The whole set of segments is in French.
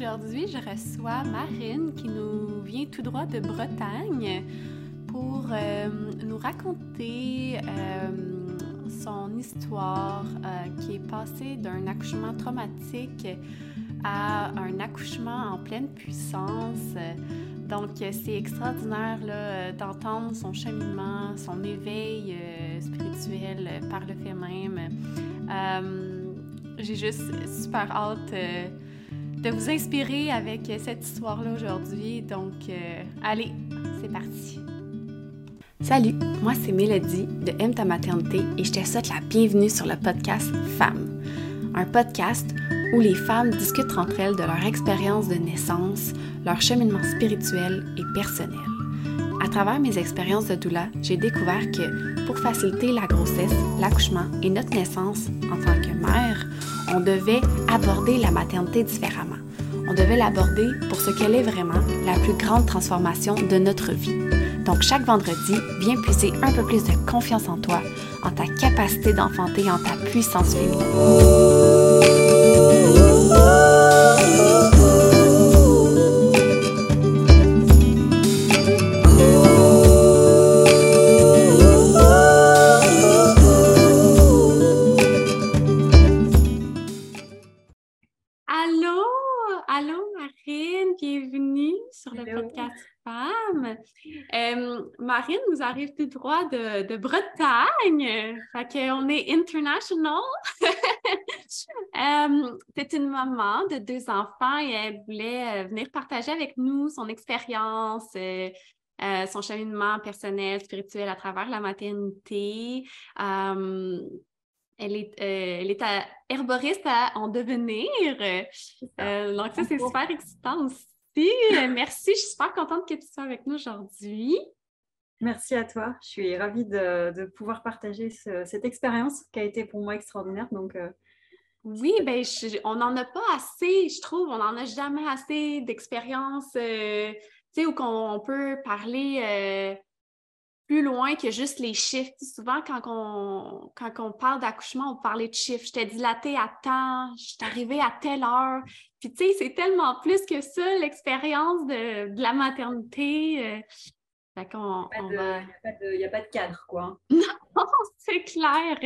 Aujourd'hui, je reçois Marine qui nous vient tout droit de Bretagne pour euh, nous raconter euh, son histoire euh, qui est passée d'un accouchement traumatique à un accouchement en pleine puissance. Donc, c'est extraordinaire d'entendre son cheminement, son éveil spirituel par le fait même. J'ai juste super hâte de vous inspirer avec cette histoire-là aujourd'hui. Donc, euh, allez, c'est parti. Salut, moi c'est Mélodie de M ta maternité et je te souhaite la bienvenue sur le podcast Femmes. Un podcast où les femmes discutent entre elles de leur expérience de naissance, leur cheminement spirituel et personnel. Travers mes expériences de doula, j'ai découvert que pour faciliter la grossesse, l'accouchement et notre naissance en tant que mère, on devait aborder la maternité différemment. On devait l'aborder pour ce qu'elle est vraiment, la plus grande transformation de notre vie. Donc chaque vendredi, viens puiser un peu plus de confiance en toi, en ta capacité d'enfanter, en ta puissance féminine. Marine nous arrive tout droit de, Bretagne. Fait qu'on est international. euh, c'est une maman de deux enfants et elle voulait euh, venir partager avec nous son expérience, euh, euh, son cheminement personnel, spirituel à travers la maternité. Elle est, elle est herboriste à en devenir. donc, ça, c'est super excitant aussi. Merci, je suis super contente que tu sois avec nous aujourd'hui. Merci à toi. Je suis ravie de, pouvoir partager cette expérience qui a été pour moi extraordinaire. Donc, euh, oui, ben, on n'en a pas assez, je trouve. On n'en a jamais assez d'expérience, euh, tu sais, où on peut parler euh, plus loin que juste les chiffres. Souvent, quand on, quand on parle d'accouchement, on parlait de chiffres. J'étais dilatée à temps, je suis arrivée à telle heure. Puis, tu sais, c'est tellement plus que ça, l'expérience de, de, la maternité. Il n'y a, pas de cadre, quoi. non, c'est clair.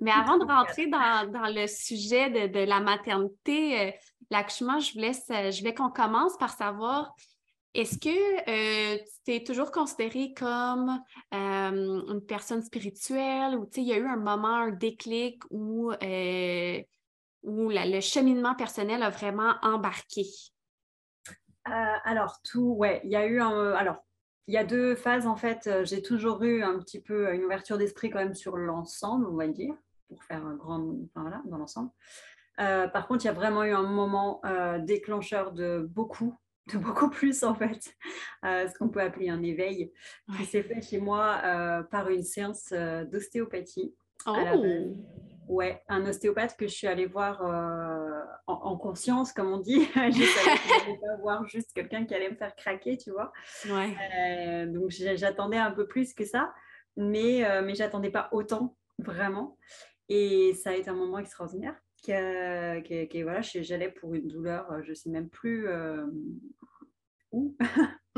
Mais avant de rentrer dans, le sujet de, la maternité, euh, l'accouchement, je voulais, je voulais qu'on commence par savoir est-ce que euh, tu t'es toujours considérée comme euh, une personne spirituelle ou il y a eu un moment, un déclic où, où le cheminement personnel a vraiment embarqué? alors, tout, ouais, il y a eu un. Alors, il y a deux phases en fait. Euh, j'ai toujours eu un petit peu une ouverture d'esprit quand même sur l'ensemble, on va dire, pour faire un grand, voilà, dans l'ensemble. Euh, par contre, il y a vraiment eu un moment euh, déclencheur de beaucoup, de beaucoup plus en fait, ce qu'on peut appeler un éveil, qui s'est fait chez moi par une séance d'ostéopathie. Oh. Ouais, un ostéopathe que je suis allée voir euh, en, conscience, comme on dit. je ne pas voir juste quelqu'un qui allait me faire craquer, tu vois. Ouais. Euh, donc j'attendais un peu plus que ça, mais, euh, mais j'attendais pas autant, vraiment. Et ça a été un moment extraordinaire. Que, voilà, j'allais pour une douleur, je ne sais même plus où.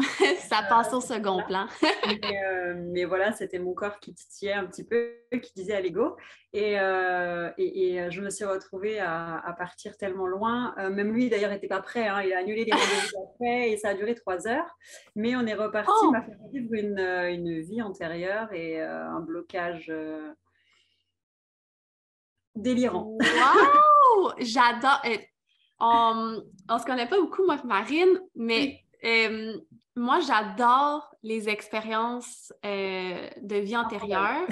ça passe au second plan. Euh, mais, voilà, c'était mon corps qui titillait un petit peu, qui disait à l'ego. Et, euh, et, euh, je me suis retrouvée à, partir tellement loin. même lui, d'ailleurs, n'était pas prêt. Hein. Il a annulé les rendez-vous après et ça a duré trois heures. Mais on est reparti. Oh! m'a fait vivre une, une, vie antérieure et un blocage délirant. Waouh! J'adore. On, on se connaît pas beaucoup, moi, Marine, mais moi, j'adore les expériences euh, de vie ah, antérieure.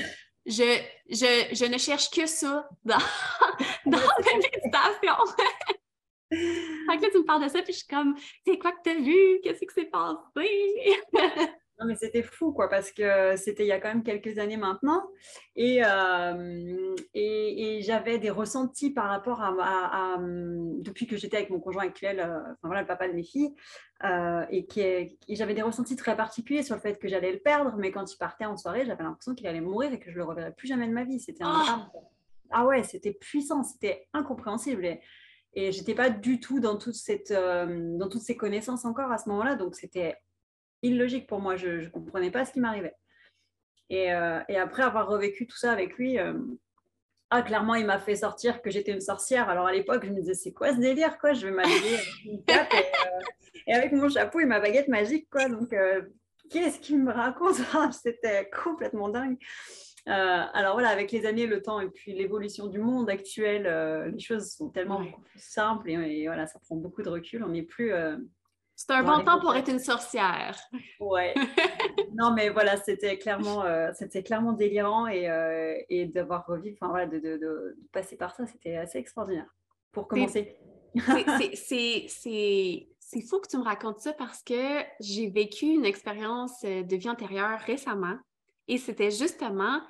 Je, je, je, ne cherche que ça dans, dans mes méditations. fait que tu me parles de ça, puis je suis comme, c'est quoi que tu as vu? Qu'est-ce qui s'est passé? Non, mais c'était fou, quoi, parce que c'était il y a quand même quelques années maintenant. Et, euh, et, j'avais des ressentis par rapport à, depuis que j'étais avec mon conjoint actuel, euh, enfin voilà, le papa de mes filles, euh, et, j'avais des ressentis très particuliers sur le fait que j'allais le perdre, mais quand il partait en soirée, j'avais l'impression qu'il allait mourir et que je le reverrais plus jamais de ma vie. C'était un oh. Ah ouais, c'était puissant, c'était incompréhensible. Et, Et j'étais pas du tout dans, toute cette, dans toutes ces connaissances encore à ce moment-là. Donc, c'était illogique pour moi. Je ne comprenais pas ce qui m'arrivait. Et, et, après avoir revécu tout ça avec lui, ah, clairement, il m'a fait sortir que j'étais une sorcière. Alors à l'époque, je me disais, c'est quoi ce délire quoi? Je vais m'habiller avec une cape et, avec mon chapeau et ma baguette magique. quoi. Donc, qu'est-ce qu'il me raconte? C'était complètement dingue. Euh, alors voilà, avec les années, le temps et puis l'évolution du monde actuel, euh, les choses sont tellement plus simples et, voilà, ça prend beaucoup de recul. On n'est plus. Euh, c'est un bon temps pour être une sorcière. Ouais. non, mais voilà, c'était clairement, c'était clairement délirant et, et d'avoir revu, enfin voilà, de, de, de, passer par ça, c'était assez extraordinaire. Pour commencer. c'est fou que tu me racontes ça parce que j'ai vécu une expérience de vie antérieure récemment et c'était justement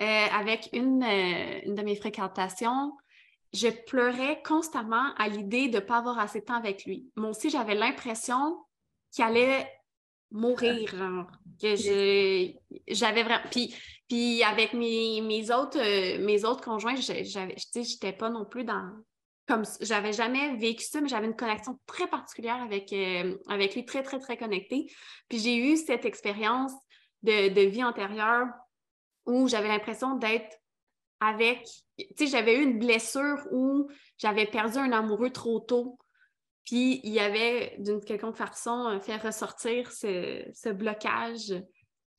euh, avec une, euh, une, de mes fréquentations, je pleurais constamment à l'idée de ne pas avoir assez de temps avec lui. Moi aussi, j'avais l'impression qu'il allait mourir, genre. Que j'avais vraiment. Puis, puis avec mes, mes autres, euh, mes autres conjoints, j'avais, j'étais pas non plus dans. Comme j'avais jamais vécu ça, mais j'avais une connexion très particulière avec, avec lui, très, très, très connectée. Puis j'ai eu cette expérience de, de vie antérieure où j'avais l'impression d'être avec, tu sais, j'avais eu une blessure où j'avais perdu un amoureux trop tôt. Puis il y avait, d'une quelconque façon, euh, fait ressortir ce, blocage.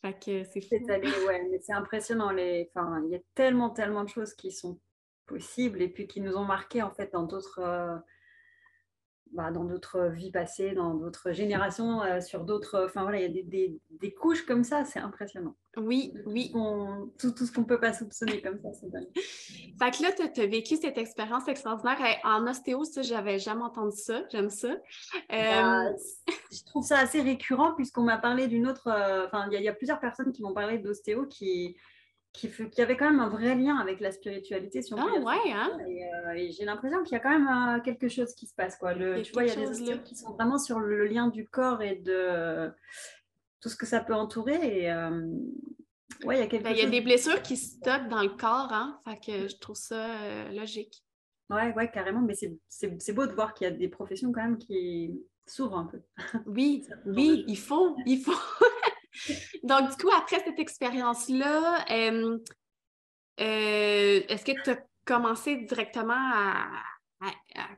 Fait que c'est fou. ouais, mais c'est impressionnant. Les... Enfin, il y a tellement, tellement de choses qui sont possibles et puis qui nous ont marqué en fait dans d'autres. Euh, bah, dans d'autres vies passées, dans d'autres générations, euh, sur d'autres. Enfin voilà, il y a des, des, des couches comme ça, c'est impressionnant. Oui, oui. tout, tout, ce qu'on ne peut pas soupçonner comme ça, c'est dingue. Fait que là, tu as vécu cette expérience extraordinaire. En ostéo, ça, j'avais jamais entendu ça. J'aime ça. Bah, euh, je trouve ça assez récurrent puisqu'on m'a parlé d'une autre. Euh, enfin, il y, a plusieurs personnes qui m'ont parlé d'ostéo qui, qui, qui, avait quand même un vrai lien avec la spiritualité. Si on ah ouais, hein? Euh, et, j'ai l'impression qu'il y a quand même euh, quelque chose qui se passe. Quoi. Le, tu vois, il y a des choses qui sont vraiment sur le lien du corps et de tout ce que ça peut entourer. Et, euh, ouais, il y a quelque ben, Il y a des blessures qui stockent dans le corps, hein? Fait que je trouve ça logique. Ouais, ouais, carrément. Mais c'est beau de voir qu'il y a des professions quand même qui s'ouvrent un peu. Oui, oui, il faut, il faut. Donc, du coup, après cette expérience-là, euh, euh, est-ce que tu as commencé directement à,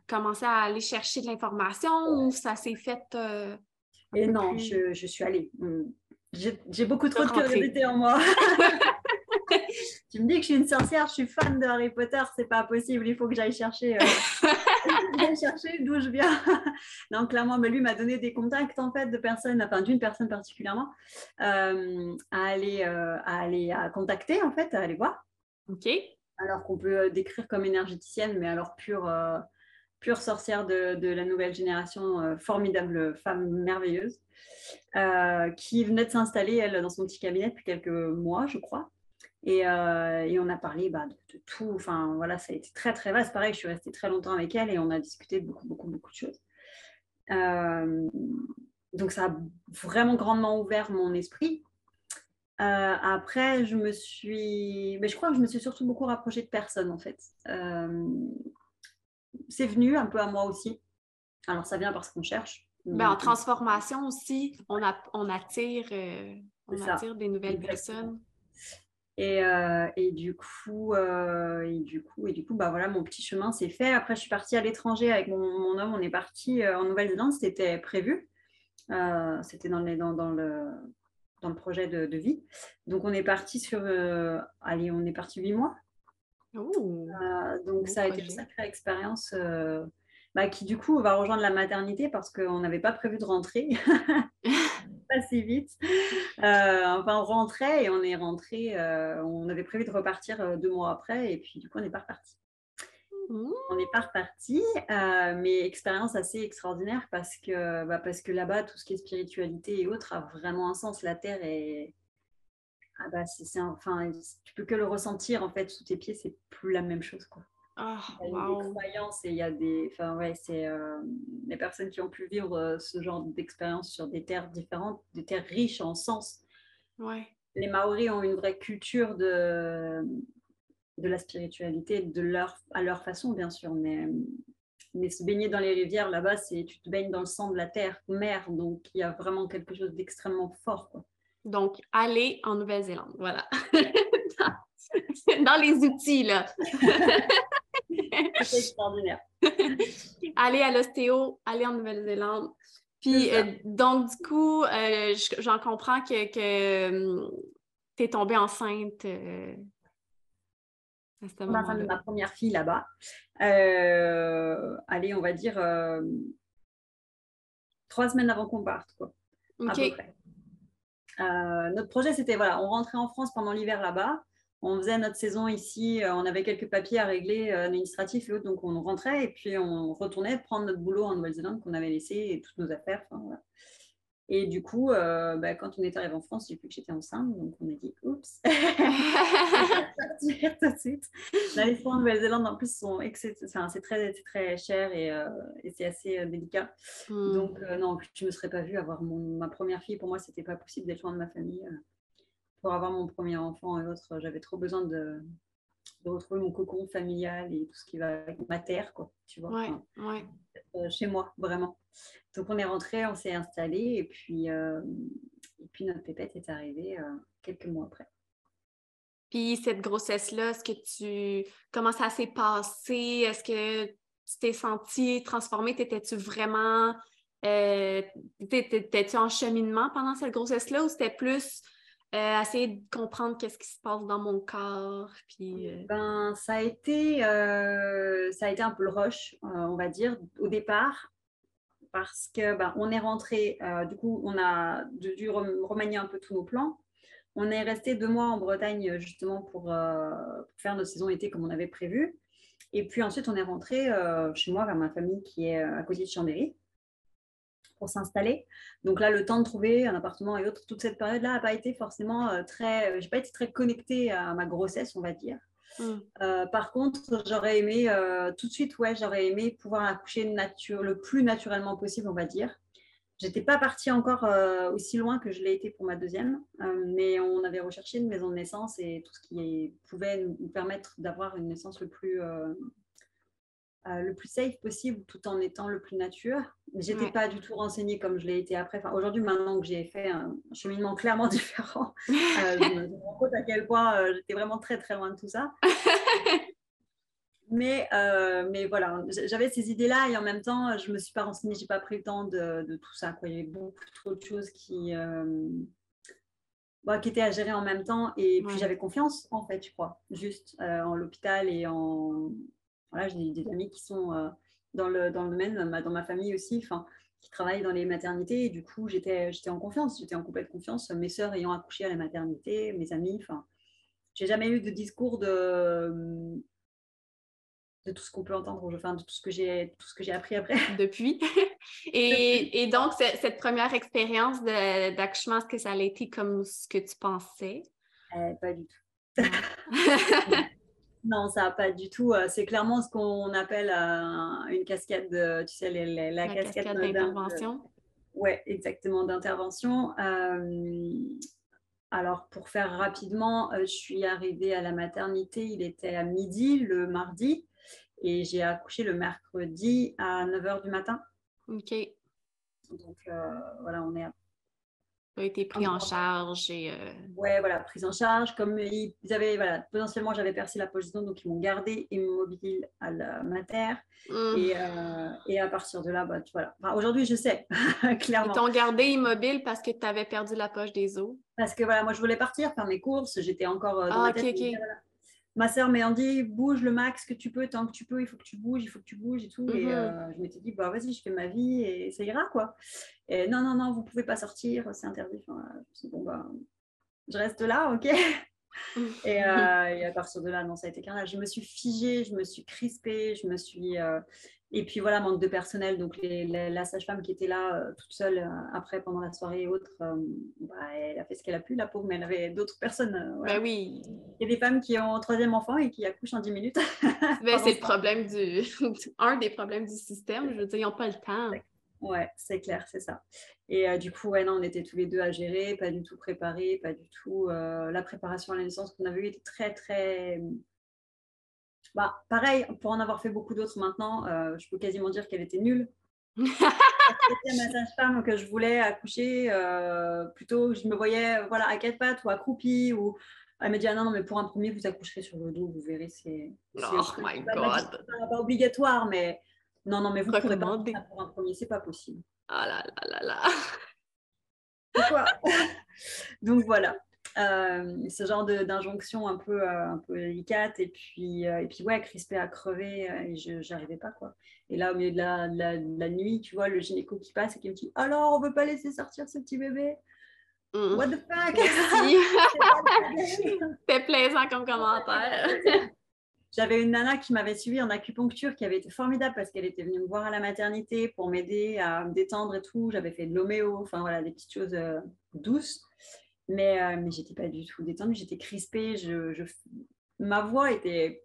commencer à aller chercher de l'information ou ça s'est fait? Euh, Et non, je, suis allée. Hum, j'ai beaucoup trop de curiosité en moi. tu me dis que je suis une sorcière, je suis fan de Harry Potter, c'est pas possible, il faut que j'aille chercher, euh, chercher d'où je viens. Donc clairement, mais lui m'a donné des contacts en fait de personnes, enfin d'une personne particulièrement, euh, à aller, euh, à aller à contacter en fait, à aller voir. Ok. Alors qu'on peut décrire comme énergéticienne, mais alors pure, pure sorcière de, de, la nouvelle génération, formidable femme merveilleuse. qui venait de s'installer, elle, dans son petit cabinet depuis quelques mois, je crois. Euh, et, on a parlé bah, de, tout. Enfin, voilà, ça a été très, très vaste. Pareil, je suis restée très longtemps avec elle et on a discuté de beaucoup, beaucoup, beaucoup de choses. Euh, donc, ça a vraiment grandement ouvert mon esprit. Euh, après, je me suis. Mais je crois que je me suis surtout beaucoup rapprochée de personnes, en fait. c'est venu un peu à moi aussi. Alors, ça vient parce qu'on cherche. Ben, en transformation aussi, on, a, on attire, on attire des nouvelles personnes. Et, euh, et, du coup, euh, et du coup, et du coup, bah voilà, mon petit chemin s'est fait. Après, je suis partie à l'étranger avec mon, mon, homme. On est parti euh, en Nouvelle-Zélande. C'était prévu. C'était dans, dans, dans, le, dans le projet de, de, vie. Donc, on est parti sur. allez, on est parti huit mois. donc, ça a été une sacrée expérience. Bah, qui du coup va rejoindre la maternité parce qu'on n'avait pas prévu de rentrer. pas si vite. Euh, enfin, on rentrait et on est rentré. Euh, on avait prévu de repartir euh, deux mois après et puis du coup, on n'est pas reparti. On n'est pas reparti, mais expérience assez extraordinaire parce que, bah, parce que là-bas, tout ce qui est spiritualité et autres a vraiment un sens. La terre est. Ah bah, c'est, enfin, tu peux que le ressentir en fait sous tes pieds, c'est plus la même chose. Quoi. Ah, il y a des croyances et il y a des. Enfin, ouais, c'est euh, les personnes qui ont pu vivre euh, ce genre d'expérience sur des terres différentes, des terres riches en sens. Ouais. Les Maoris ont une vraie culture de, de la spiritualité, de leur, à leur façon, bien sûr, mais mais se baigner dans les rivières là-bas, c'est tu te baignes dans le sang de la terre, mer, donc il y a vraiment quelque chose d'extrêmement fort. Donc, aller en Nouvelle-Zélande, voilà. dans les outils, là. c'est extraordinaire. aller à l'ostéo, aller en Nouvelle-Zélande. Puis, euh, donc, du coup, euh, j'en comprends que, que tu es tombée enceinte. Euh, ma première fille là-bas. Euh, allez, on va dire euh, trois semaines avant qu'on parte, quoi. Euh, notre projet, c'était voilà, on rentrait en France pendant l'hiver là-bas. On faisait notre saison ici, on avait quelques papiers à régler administratifs et autres, donc on rentrait et puis on retournait prendre notre boulot en Nouvelle-Zélande qu'on avait laissé et toutes nos affaires. Voilà. Et du coup, euh, bah, quand on est arrivé en France, j'ai vu que j'étais enceinte, donc on a dit oups, tout de suite. les soins en Nouvelle-Zélande, en plus, sont c'est très, très cher et, euh, et c'est assez euh, délicat. Hmm. Donc, non, je ne me serais pas vue avoir mon, ma première fille. Pour moi, c'était pas possible d'être loin de ma famille. Pour avoir mon premier enfant et autres, j'avais trop besoin de, de retrouver mon cocon familial et tout ce qui va avec ma terre, quoi, tu vois. Ouais, euh, chez moi, vraiment. Donc on est rentré, on s'est installé et puis, euh, et puis notre pépette est arrivée euh, quelques mois après. Puis cette grossesse-là, est-ce que tu. Comment ça s'est passé? Est-ce que tu t'es sentie transformée? T'étais-tu vraiment. T'étais-tu en cheminement pendant cette grossesse-là ou c'était plus euh, essayer de comprendre qu'est-ce qui se passe dans mon corps. Puis, euh, ben, ça, a été, euh, ça a été un peu le rush, on va dire, au départ, parce que ben, est rentré, du coup, on a dû remanier un peu tous nos plans. On est resté deux mois en Bretagne justement pour, pour faire notre saison été comme on avait prévu. Et puis ensuite, on est rentré chez moi, vers ma famille qui est à côté de Chambéry pour s'installer. Donc là, le temps de trouver un appartement et autres, toute cette période-là n'a pas été forcément euh, très. Euh, j'ai pas été très connectée à ma grossesse, on va dire. Mm. Euh, par contre, j'aurais aimé tout de suite, ouais, j'aurais aimé pouvoir accoucher nature, le plus naturellement possible, on va dire. J'étais pas partie encore aussi loin que je l'ai été pour ma deuxième, mais on avait recherché une maison de naissance et tout ce qui pouvait nous permettre d'avoir une naissance le plus euh, le plus safe possible tout en étant le plus nature. J'étais n'étais pas du tout renseignée comme je l'ai été après. Enfin, Aujourd'hui, maintenant que j'ai fait un cheminement clairement différent, euh, je me rends compte à quel point euh, j'étais vraiment très très loin de tout ça. mais, mais voilà, j'avais ces idées-là et en même temps, je ne me suis pas renseignée, je n'ai pas pris le temps de, de, tout ça. Quoi. Il y avait beaucoup trop de choses qui, bah, qui étaient à gérer en même temps. Et puis j'avais confiance, en fait, je crois, juste en l'hôpital et en, j'ai des, amis qui sont euh, dans, le, dans le domaine, dans ma famille aussi, enfin, qui travaillent dans les maternités. Et du coup, j'étais en confiance, j'étais en complète confiance. Mes sœurs ayant accouché à la maternité, mes amis, enfin, j'ai jamais eu de discours de de tout ce qu'on peut entendre, enfin, de tout ce que j'ai tout ce que j'ai appris après. Depuis. et, et, donc, cette première expérience d'accouchement, est-ce que ça a été comme ce que tu pensais? Euh, pas du tout. Non, ça n'a pas du tout. Euh, c'est clairement ce qu'on appelle euh, une cascade, de, tu sais, la, cascade, d'intervention. Oui, exactement, d'intervention. Euh, alors, pour faire rapidement, je suis arrivée à la maternité, il était à midi le mardi et j'ai accouché le mercredi à 9h du matin. OK. Donc, voilà, on est à a été pris en charge et. Euh... Ouais, voilà, prise en charge. Comme ils avaient, voilà, potentiellement j'avais percé la poche donc ils m'ont gardé immobile à la mater. Mmh. Et, euh, et, à partir de là, bah, voilà. Aujourd'hui, je sais, clairement. Ils t'ont gardé immobile parce que tu avais perdu la poche des os? Parce que voilà, moi je voulais partir faire mes courses, j'étais encore euh, dans ah, ma tête, ma soeur m'a dit bouge le max que tu peux, tant que tu peux, il faut que tu bouges, il faut que tu bouges et tout. Et mhm. euh, je m'étais dit, bah vas-y, je fais ma vie et ça ira quoi. Et non, non, non, vous pouvez pas sortir, c'est interdit. Enfin, bon, bah, je reste là, ok. et, euh, et, à partir de là, non, ça a été carnage. Je me suis figée, je me suis crispée, je me suis. Euh, et puis voilà, manque de personnel. Donc la sage-femme qui était là euh, toute seule euh, après, pendant la soirée et autres, euh, bah, elle a fait ce qu'elle a pu, la pauvre, mais elle avait d'autres personnes. Bah oui. Il y a des femmes qui ont un troisième enfant et qui accouchent en 10 minutes. Ben, c'est le problème du. un des problèmes du système. Je veux dire, ils n'ont pas le temps. Ouais, c'est clair, c'est ça. Et du coup, ouais, non, on était tous les deux à gérer, pas du tout préparés, pas du tout. la préparation à la naissance qu'on avait eue était très, très bah, pareil, pour en avoir fait beaucoup d'autres maintenant, euh, je peux quasiment dire qu'elle était nulle. C'était ma sage-femme que je voulais accoucher, euh, plutôt je me voyais voilà, à quatre pattes ou accroupie. Ou... Elle m'a dit ah non, mais pour un premier, vous accoucherez sur le dos, vous verrez, c'est. Oh my god! pas obligatoire, mais non, non, mais vous ne pourrez pas pour un premier, c'est pas possible. Ah là là là là! Pourquoi? Donc voilà. Euh, ce genre d'injonction un peu, euh, un peu délicate et puis, euh, et puis ouais, crispé à crever et je n'arrivais pas quoi. Et là, au milieu de la, la, nuit, tu vois, le gynéco qui passe et qui me dit Alors, on veut pas laisser sortir ce petit bébé? Mmh. What the fuck? C'est plaisant comme commentaire. J'avais une nana qui m'avait suivi en acupuncture qui avait été formidable parce qu'elle était venue me voir à la maternité pour m'aider à me détendre et tout. J'avais fait de l'homéo, enfin voilà, des petites choses douces. Mais, euh, mais j'étais pas du tout détendue, j'étais crispée. Je, je, Ma voix était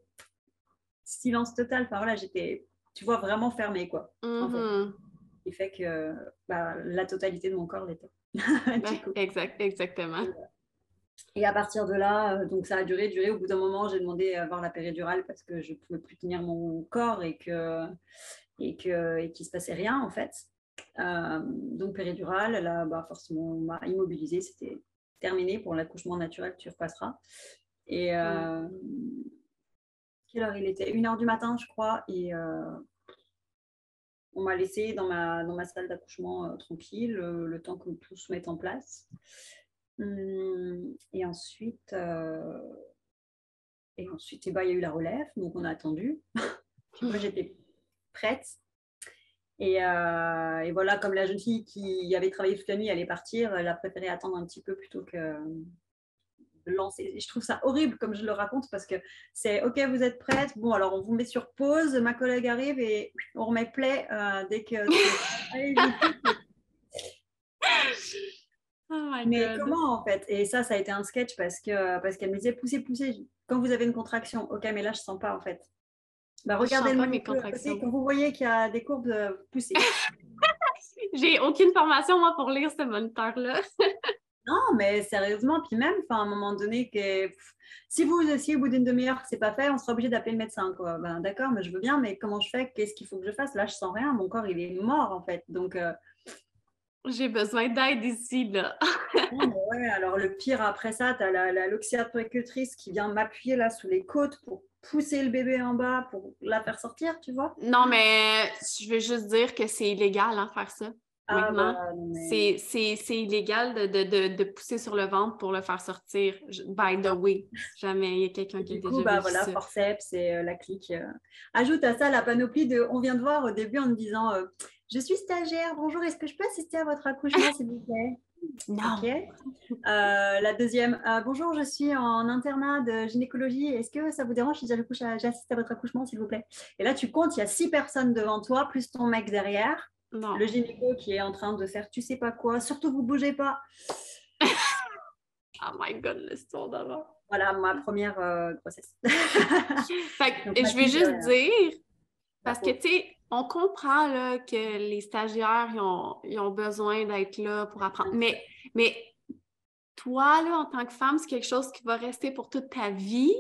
silence total. Enfin voilà, j'étais, tu vois, vraiment fermée quoi. En fait. Mm-hmm. Qui fait que bah, la totalité de mon corps l'était. exact, exactement. Et à partir de là, euh, donc ça a duré, duré. Au bout d'un moment, j'ai demandé à voir la péridurale parce que je ne pouvais plus tenir mon corps et que et que et qu'il se passait rien en fait. Euh, donc péridurale, a bah, forcément m'a immobilisée. C'était terminé pour l'accouchement naturel, tu repasseras. Et euh, quelle heure il était? Une heure du matin, je crois. Et euh, on m'a laissé dans ma, dans ma salle d'accouchement euh, tranquille, le temps que tout se mette en place. Hum, et ensuite, et ensuite et bah, il y a eu la relève, donc on a attendu. Moi, j'étais prête. Euh, et, voilà, comme la jeune fille qui avait travaillé toute la nuit allait partir, elle a préféré attendre un petit peu plutôt que de lancer. Et je trouve ça horrible comme je le raconte parce que c'est OK, vous êtes prête. Bon, alors on vous met sur pause. Ma collègue arrive et on remet play euh, dès que. oh mais comment en fait? Et ça, ça a été un sketch parce que parce qu'elle me disait poussez, poussez. Quand vous avez une contraction, ok, mais là je sens pas en fait. Bah, regardez le mes contractions. Quand vous voyez qu'il y a des courbes euh, poussées. J'ai aucune formation, moi, pour lire ce moniteur-là. non, mais sérieusement, puis même, à un moment donné, que, si vous, aussi, au bout d'une demi-heure, c'est pas fait, on sera obligé d'appeler le médecin. Quoi. Ben, D'accord, mais je veux bien, mais comment je fais? Qu'est-ce qu'il faut que je fasse? Là, je sens rien. Mon corps, il est mort, en fait. Donc. Euh, J'ai besoin d'aide ici, là. ouais, alors le pire après ça, tu as la, la qui vient m'appuyer là sous les côtes pour pousser le bébé en bas pour la faire sortir, tu vois? Non, mais je veux juste dire que c'est illégal, hein, faire ça. Ah, bah, c'est illégal de, de, de, pousser sur le ventre pour le faire sortir. By the way, jamais il y a quelqu'un qui a déjà bah, voilà, forceps et euh, la clique. Euh. Ajoute à ça la panoplie de. On vient de voir au début en me disant euh, Je suis stagiaire, bonjour, est-ce que je peux assister à votre accouchement, s'il vous plaît? Non. Euh, la deuxième, euh, bonjour, je suis en internat de gynécologie. Est-ce que ça vous dérange si j'assiste à votre accouchement, s'il vous plaît? Et là, tu comptes, il y a six personnes devant toi, plus ton mec derrière. Le gynéco qui est en train de faire tu sais pas quoi. Surtout, vous bougez pas. oh my god, l'histoire d'avant. Voilà ma première euh, grossesse. je vais juste dire, parce que tu sais, on comprend là, que les stagiaires ont, besoin d'être là pour apprendre. Mais, mais toi, là, en tant que femme, c'est quelque chose qui va rester pour toute ta vie.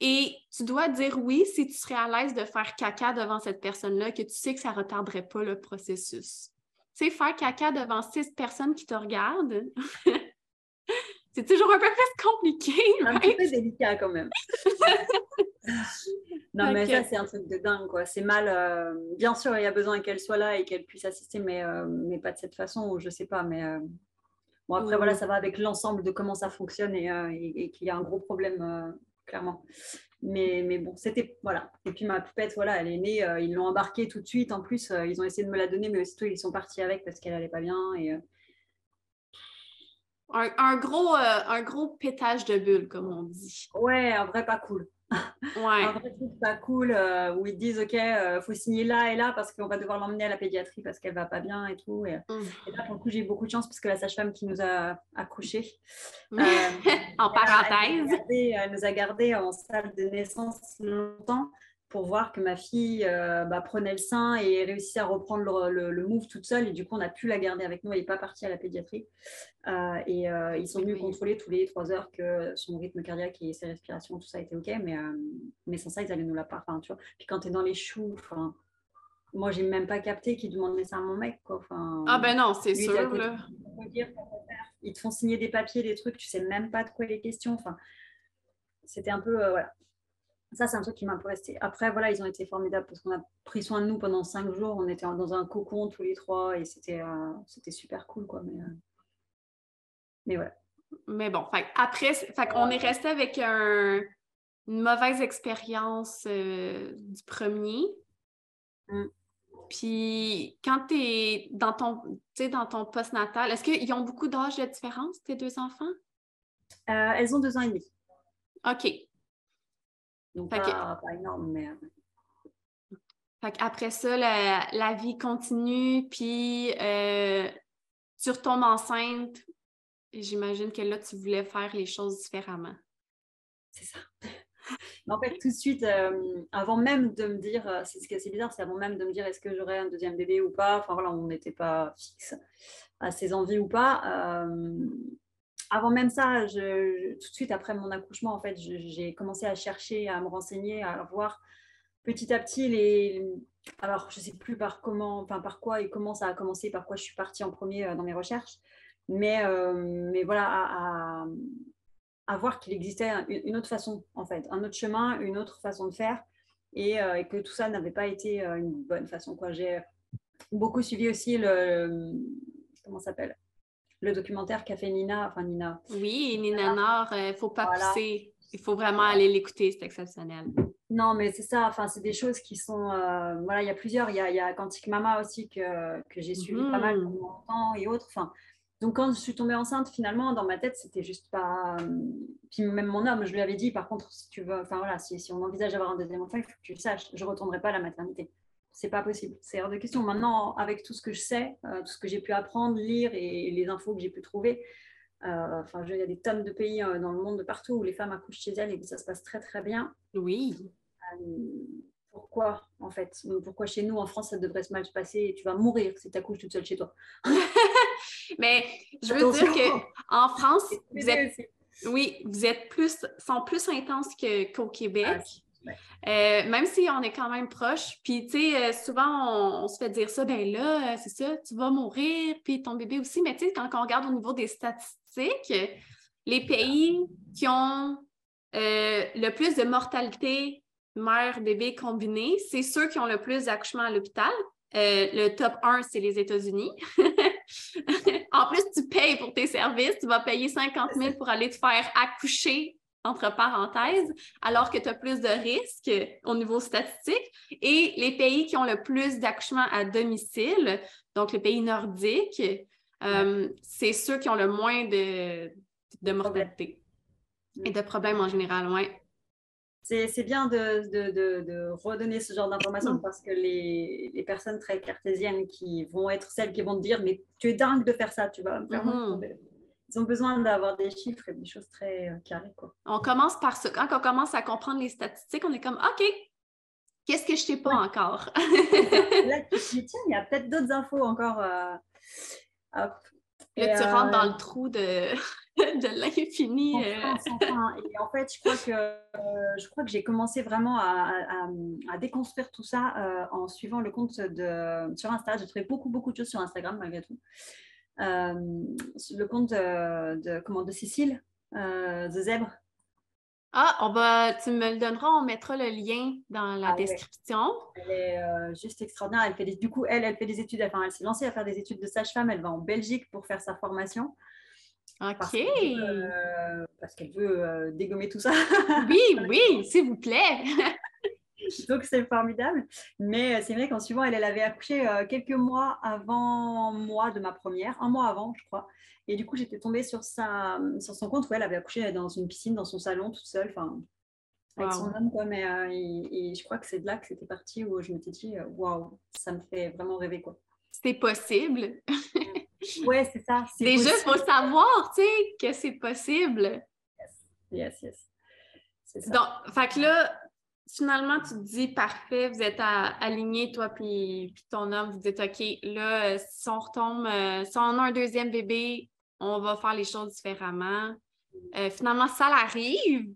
Et tu dois dire oui si tu serais à l'aise de faire caca devant cette personne-là, que tu sais que ça ne retarderait pas le processus. Tu sais, faire caca devant six personnes qui te regardent, c'est toujours un peu plus compliqué. Un peu délicat quand même. non, mais ça, c'est un truc de dingue, quoi. C'est mal. Euh, bien sûr, il y a besoin qu'elle soit là et qu'elle puisse assister, mais, euh, mais pas de cette façon, ou je sais pas. Mais euh, bon, après, voilà, ça va avec l'ensemble de comment ça fonctionne et, et, qu'il y a un gros problème, clairement. Mais, mais bon, c'était. Voilà. Et puis ma poupette, voilà, elle est née, ils l'ont embarquée tout de suite. En plus, ils ont essayé de me la donner, mais aussitôt, ils sont partis avec parce qu'elle allait pas bien. Et un, gros, euh, un gros pétage de bulle, comme on dit. Ouais, un vrai pas cool. Ouais. un vrai truc pas cool euh, où ils disent OK, il euh, faut signer là et là parce qu'on va devoir l'emmener à la pédiatrie parce qu'elle va pas bien et tout. Et, mmh. là, pour le coup, j'ai eu beaucoup de chance parce que la sage-femme qui nous a accouchés, en parenthèse, elle, nous a gardé en salle de naissance longtemps pour voir que ma fille euh, bah, prenait le sein et réussissait à reprendre le, le, move toute seule. Et du coup, on a pu la garder avec nous. Elle n'est pas partie à la pédiatrie. Euh, et euh, ils sont venus contrôler tous les trois heures que son rythme cardiaque et ses respirations, tout ça était OK. Mais, mais sans ça, ils allaient nous la part. Enfin, tu vois. Puis quand tu es dans les choux, moi, j'ai même pas capté qu'ils demandaient ça à mon mec. Quoi. Enfin, ah ben non, c'est sûr. Ils te font signer des papiers, des trucs, tu sais même pas de quoi les questions. Enfin, c'était un peu... voilà ça, c'est un truc qui m'a un peu resté. Après, voilà, ils ont été formidables parce qu'on a pris soin de nous pendant cinq jours. On était dans un cocon tous les trois et c'était euh, c'était super cool, quoi. Mais, euh, mais voilà. Mais bon, après, fait on est resté avec une mauvaise expérience euh, du premier. Mm. Puis, quand tu es dans ton, dans ton post-natal, est-ce qu'ils ont beaucoup d'âge de différence, tes deux enfants? elles ont deux ans et demi. OK. Donc, pas, énorme, mais. Euh, après ça, la, vie continue, puis euh, tu retombes enceinte. J'imagine que là, tu voulais faire les choses différemment. C'est ça. en fait, tout de suite, euh, avant même de me dire, euh, c'est ce qui est assez bizarre, c'est avant même de me dire est-ce que j'aurai un deuxième bébé ou pas? Enfin voilà, on n'était pas fixe à ses envies ou pas avant même ça, tout de suite après mon accouchement, en fait, j'ai commencé à chercher, à me renseigner, à voir petit à petit les. Alors, je ne sais plus par comment, enfin par quoi et comment ça a commencé, par quoi je suis partie en premier euh, dans mes recherches, mais, euh, mais voilà, à, voir qu'il existait une autre façon, en fait, un autre chemin, une autre façon de faire, et, euh, et que tout ça n'avait pas été une bonne façon. J'ai beaucoup suivi aussi le. Comment s'appelle? Le documentaire qu'a fait Nina, enfin Nina. Oui, Nina Nord, il euh, ne faut pas pousser. Il faut vraiment aller l'écouter, c'est exceptionnel. Non, mais c'est ça, enfin, c'est des choses qui sont. Euh, voilà, il y a plusieurs. Il y a, y a Quantique Mama aussi que, que j'ai suivi pas mal mhm. pendant longtemps et autres. Enfin, donc, quand je suis tombée enceinte, finalement, dans ma tête, c'était juste pas. Euh, puis même mon homme, je lui avais dit, par contre, si tu veux, enfin voilà, si, si on envisage d'avoir un deuxième enfant, il faut que tu le saches, je ne retournerai pas à la maternité c'est pas possible. C'est hors de question. Maintenant, avec tout ce que je sais, euh, tout ce que j'ai pu apprendre, lire et, les infos que j'ai pu trouver, euh, enfin, il y a des tonnes de pays euh, dans le monde de partout où les femmes accouchent chez elles et que ça se passe très très bien. Oui. pourquoi en fait? Pourquoi chez nous en France ça devrait se mal se passer et tu vas mourir si tu accouches toute seule chez toi? Mais je veux dire que en France, vous êtes, oui, vous êtes plus, sont plus intenses qu'au Québec. Ah, euh, même si on est quand même proche, puis tu sais, euh, souvent on, se fait dire ça, ben là, euh, c'est ça, tu vas mourir, puis ton bébé aussi, mais tu sais, quand on regarde au niveau des statistiques, les pays qui ont le plus de mortalité mère-bébé combinée, c'est ceux qui ont le plus d'accouchements à l'hôpital. le top 1, c'est les États-Unis. en plus, tu payes pour tes services. Tu vas payer 50 000 pour aller te faire accoucher entre parenthèses, alors que tu as plus de risques au niveau statistique. Et les pays qui ont le plus d'accouchements à domicile, donc les pays nordiques, euh, c'est ceux qui ont le moins de, de mortalité et de problèmes en général, oui. C'est bien de, de, de, redonner ce genre d'informations parce que les, les, personnes très cartésiennes qui vont être celles qui vont te dire Mais tu es dingue de faire ça, tu vas me faire ils ont besoin d'avoir des chiffres et des choses très euh, carrées. Quoi. On commence par ça. Quand on commence à comprendre les statistiques, on est comme OK, qu'est-ce que je ne sais pas encore? Là, tu te dis, tiens, il y a peut-être d'autres infos encore. Euh, hop. Là, tu rentres dans le euh, trou de, de l'infini. Et en fait, je crois que, je crois que j'ai commencé vraiment à, à, déconstruire tout ça en suivant le compte de, sur Insta. J'ai trouvé beaucoup, beaucoup de choses sur Instagram malgré tout. Euh, le compte de, comment, de Cécile, euh, The Zèbre. Ah, on va, tu me le donneras, on mettra le lien dans la ah description. Elle est euh, juste extraordinaire. Elle fait du coup, elle, elle fait des études, enfin, elle s'est lancée à faire des études de sage-femme. Elle va en Belgique pour faire sa formation. OK. Parce qu'elle veut, dégommer tout ça. oui, oui, s'il vous plaît. Donc c'est formidable. Mais euh, c'est vrai qu'en suivant, elle, elle avait accouché euh, quelques mois avant moi de ma première, un mois avant, je crois. Et du coup, j'étais tombée sur, sa, sur son compte où elle avait accouché dans une piscine, dans son salon, toute seule, enfin, avec son homme. Quoi. Mais, euh, et, je crois que c'est de là que c'était parti où je m'étais dit, waouh, ça me fait vraiment rêver. quoi. C'est possible. ouais, c'est ça. Déjà, il faut savoir, tu sais, que c'est possible. Yes, yes, yes. Ça. Donc, fait que là, finalement, tu te dis parfait, vous êtes alignés, toi puis, ton homme, vous dites OK, là, si on retombe, euh, si on a un deuxième bébé, on va faire les choses différemment. Euh, finalement, ça l'arrive.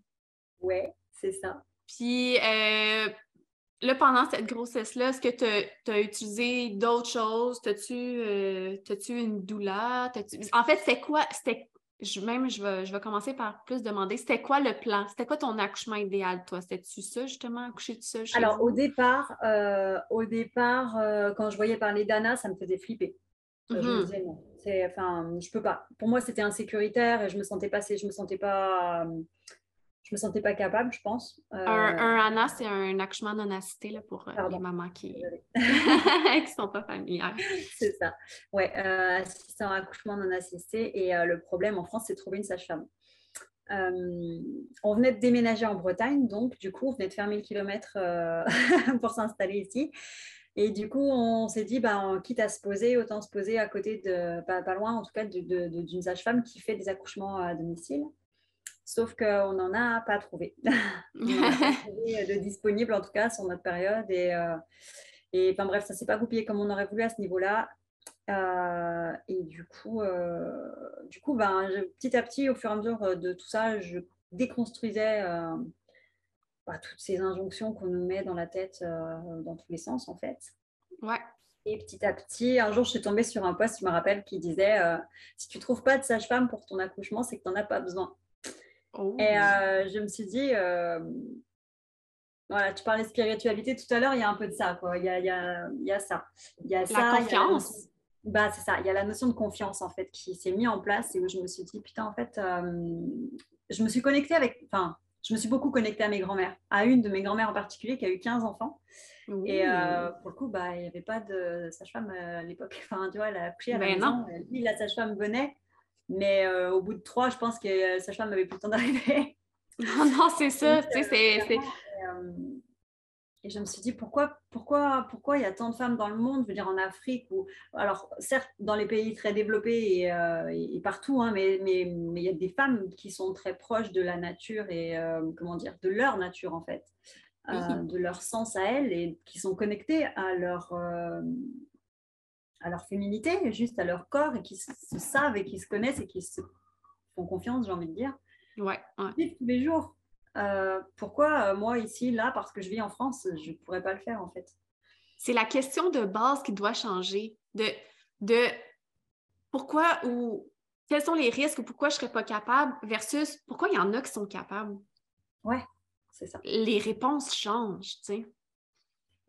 Oui, c'est ça. Puis euh, là, pendant cette grossesse-là, est-ce que tu as, utilisé d'autres choses? T'as-tu as une douleur? En fait, c'est quoi? Je, même, je vais, je vais commencer par plus demander, c'était quoi le plan? C'était quoi ton accouchement idéal, toi? C'était-tu ça, justement, accoucher de ça? Alors, au départ, euh, au départ euh, quand je voyais parler d'Anna, ça me faisait flipper. Je me mm-hmm. disais non, enfin, je peux pas. Pour moi, c'était insécuritaire et je me sentais pas, je me sentais pas, je me sentais pas capable, je pense. Un, euh, ANA, c'est un accouchement non assisté là, pour euh, les mamans qui ne sont pas familières. C'est ça. Ouais, euh, assistant à accouchement non assisté. Et le problème en France, c'est de trouver une sage-femme. on venait de déménager en Bretagne, donc du coup, on venait de faire 1000 km pour s'installer ici. Et du coup, on s'est dit, bah, quitte à se poser, autant se poser à côté de, pas, pas loin en tout cas, d'une sage-femme qui fait des accouchements à domicile. Sauf qu'on n'en a pas trouvé. on n'a pas trouvé de disponible, en tout cas, sur notre période. Et, euh, et bref, ça ne s'est pas goupillé comme on aurait voulu à ce niveau-là. Euh, et du coup, euh, du coup ben, petit à petit, au fur et à mesure de tout ça, je déconstruisais bah, toutes ces injonctions qu'on nous met dans la tête dans tous les sens, en fait. Ouais. Et petit à petit, un jour, je suis tombée sur un post, je me rappelle, qui disait Si tu ne trouves pas de sage-femme pour ton accouchement, c'est que tu n'en as pas besoin. Oh. Et euh, je me suis dit, euh, voilà, tu parlais spiritualité tout à l'heure, il y a un peu de ça, quoi. Il y a, il y a, il y a ça. Il y a la confiance. bah, c'est ça. Il y a la notion de confiance, en fait, qui s'est mise en place et où je me suis dit, putain, en fait, euh, je me suis connectée avec, enfin, je me suis beaucoup connectée à mes grand-mères, à une de mes grand-mères en particulier qui a eu 15 enfants. Et pour le coup, bah, il n'y avait pas de sage-femme à l'époque. Enfin, tu vois, elle a accouché à la ben maison. la sage-femme venait. Mais euh, au bout de trois, je pense que euh, sa femme n'avait plus le temps d'arriver. Non, non, c'est ça. tu sais, c'est, euh, et je me suis dit, pourquoi, pourquoi, pourquoi il y a tant de femmes dans le monde, je veux dire en Afrique, ou, alors certes dans les pays très développés et, partout, hein, mais, mais, mais, il y a des femmes qui sont très proches de la nature et, comment dire, de leur nature en fait, de leur sens à elles et qui sont connectées à leur, à leur féminité, juste à leur corps et qui se, savent et qui se connaissent et qui se font confiance, j'ai envie de dire. Ouais. ouais. Tous les jours. Euh, pourquoi euh, moi ici, là, parce que je vis en France, je ne pourrais pas le faire en fait C'est la question de base qui doit changer. De, de pourquoi ou quels sont les risques ou pourquoi je ne serais pas capable versus pourquoi il y en a qui sont capables? Ouais, c'est ça. Les réponses changent, tu sais.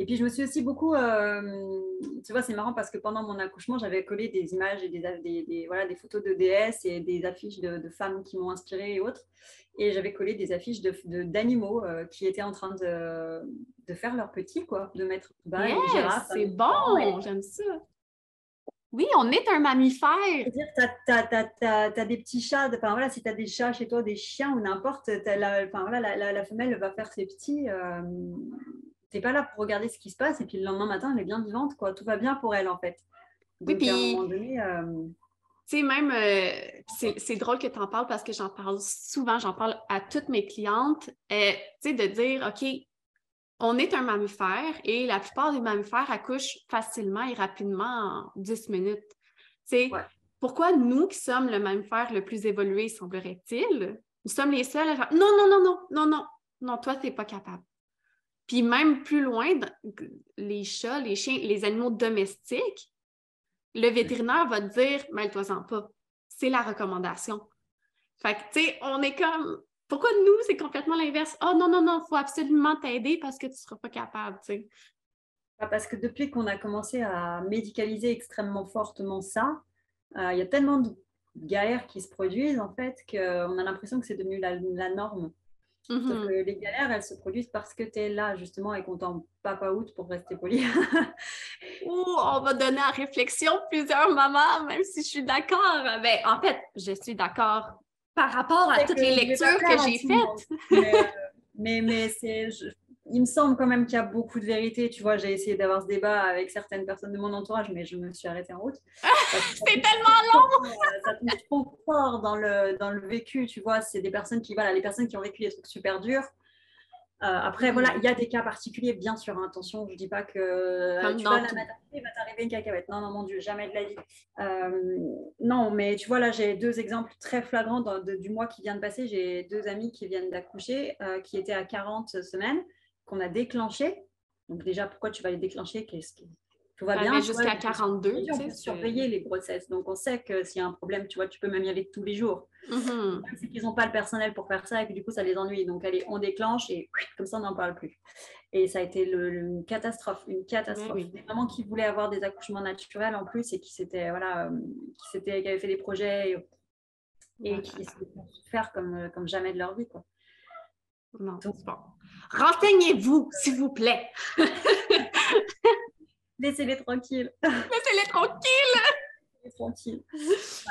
Et puis, je me suis aussi beaucoup, euh, tu vois, c'est marrant parce que pendant mon accouchement, j'avais collé des images et des, des, voilà, des photos de déesses et des affiches de, femmes qui m'ont inspirée et autres. Et j'avais collé des affiches d'animaux de, euh, qui étaient en train de, de, faire leur petit, quoi, de mettre bas C'est bon, j'aime ça. Oui, on est un mammifère. C'est-à-dire, tu as, des petits chats, enfin voilà, si tu as des chats chez toi, des chiens ou n'importe, la, voilà, la, la, femelle va faire ses petits. Euh, t'es pas là pour regarder ce qui se passe et puis le lendemain matin, elle est bien vivante, quoi. Tout va bien pour elle, en fait. oui, puis... Euh, tu sais, même, euh, c'est drôle que tu en parles parce que j'en parle souvent, j'en parle à toutes mes clientes, euh, tu sais, de dire, OK, on est un mammifère et la plupart des mammifères accouchent facilement et rapidement en 10 minutes. Tu sais, pourquoi nous qui sommes le mammifère le plus évolué, semblerait-il, nous sommes les seuls à faire, non, non, non, non, non, non, non, toi, tu n'es pas capable. Puis même plus loin, les chats, les chiens, les animaux domestiques, le vétérinaire va te dire mêle-toi-en pas. C'est la recommandation. Fait que, tu sais, on est comme. Pourquoi nous, c'est complètement l'inverse? Oh non, non, non, il faut absolument t'aider parce que tu ne seras pas capable, tu sais. Parce que depuis qu'on a commencé à médicaliser extrêmement fortement ça, euh, il y a tellement de galères qui se produisent, en fait, qu'on a l'impression que c'est devenu la norme. Mhm. les galères, elles se produisent parce que tu es là, justement, et qu'on t'en papa out pour rester poli. on va donner à réflexion plusieurs mamans, même si je suis d'accord. Ben, en fait, je suis d'accord par rapport à toutes les lectures que j'ai faites. mais, mais, c'est, il me semble quand même qu'il y a beaucoup de vérité. Tu vois, j'ai essayé d'avoir ce débat avec certaines personnes de mon entourage, mais je me suis arrêtée en route. c'est tellement long! ça touche trop fort dans le, dans le vécu, tu vois. C'est des personnes qui, voilà, les personnes qui ont vécu des trucs super durs. après, voilà, il y a des cas particuliers, bien sûr. Hein, attention, je ne dis pas que tu vas la maternité, il va t'arriver une cacahuète. Non, non, mon Dieu, jamais de la vie. non, mais tu vois, là, j'ai deux exemples très flagrants du mois qui vient de passer. J'ai deux amis qui viennent d'accoucher, qui étaient à 40 semaines, qu'on a déclenché. Donc déjà, pourquoi tu vas les déclencher? Qu'est-ce qui tout va bien? Jusqu'à 42. On peut surveiller les grossesses. Donc, on sait que s'il y a un problème, tu vois, tu peux même y aller tous les jours. Mm-hmm. C'est qu'ils n'ont pas le personnel pour faire ça et que du coup, ça les ennuie. Donc, allez, on déclenche et comme ça, on n'en parle plus. Et ça a été une catastrophe, une catastrophe. Oui, Vraiment qui voulaient avoir des accouchements naturels en plus et qui s'était voilà, euh, qui, qui avaient fait des projets et, qui se faire comme, comme jamais de leur vie. Quoi. Non, bon. Renseignez-vous, s'il vous plaît. Laissez-les tranquilles. Laissez-les tranquilles. tranquille.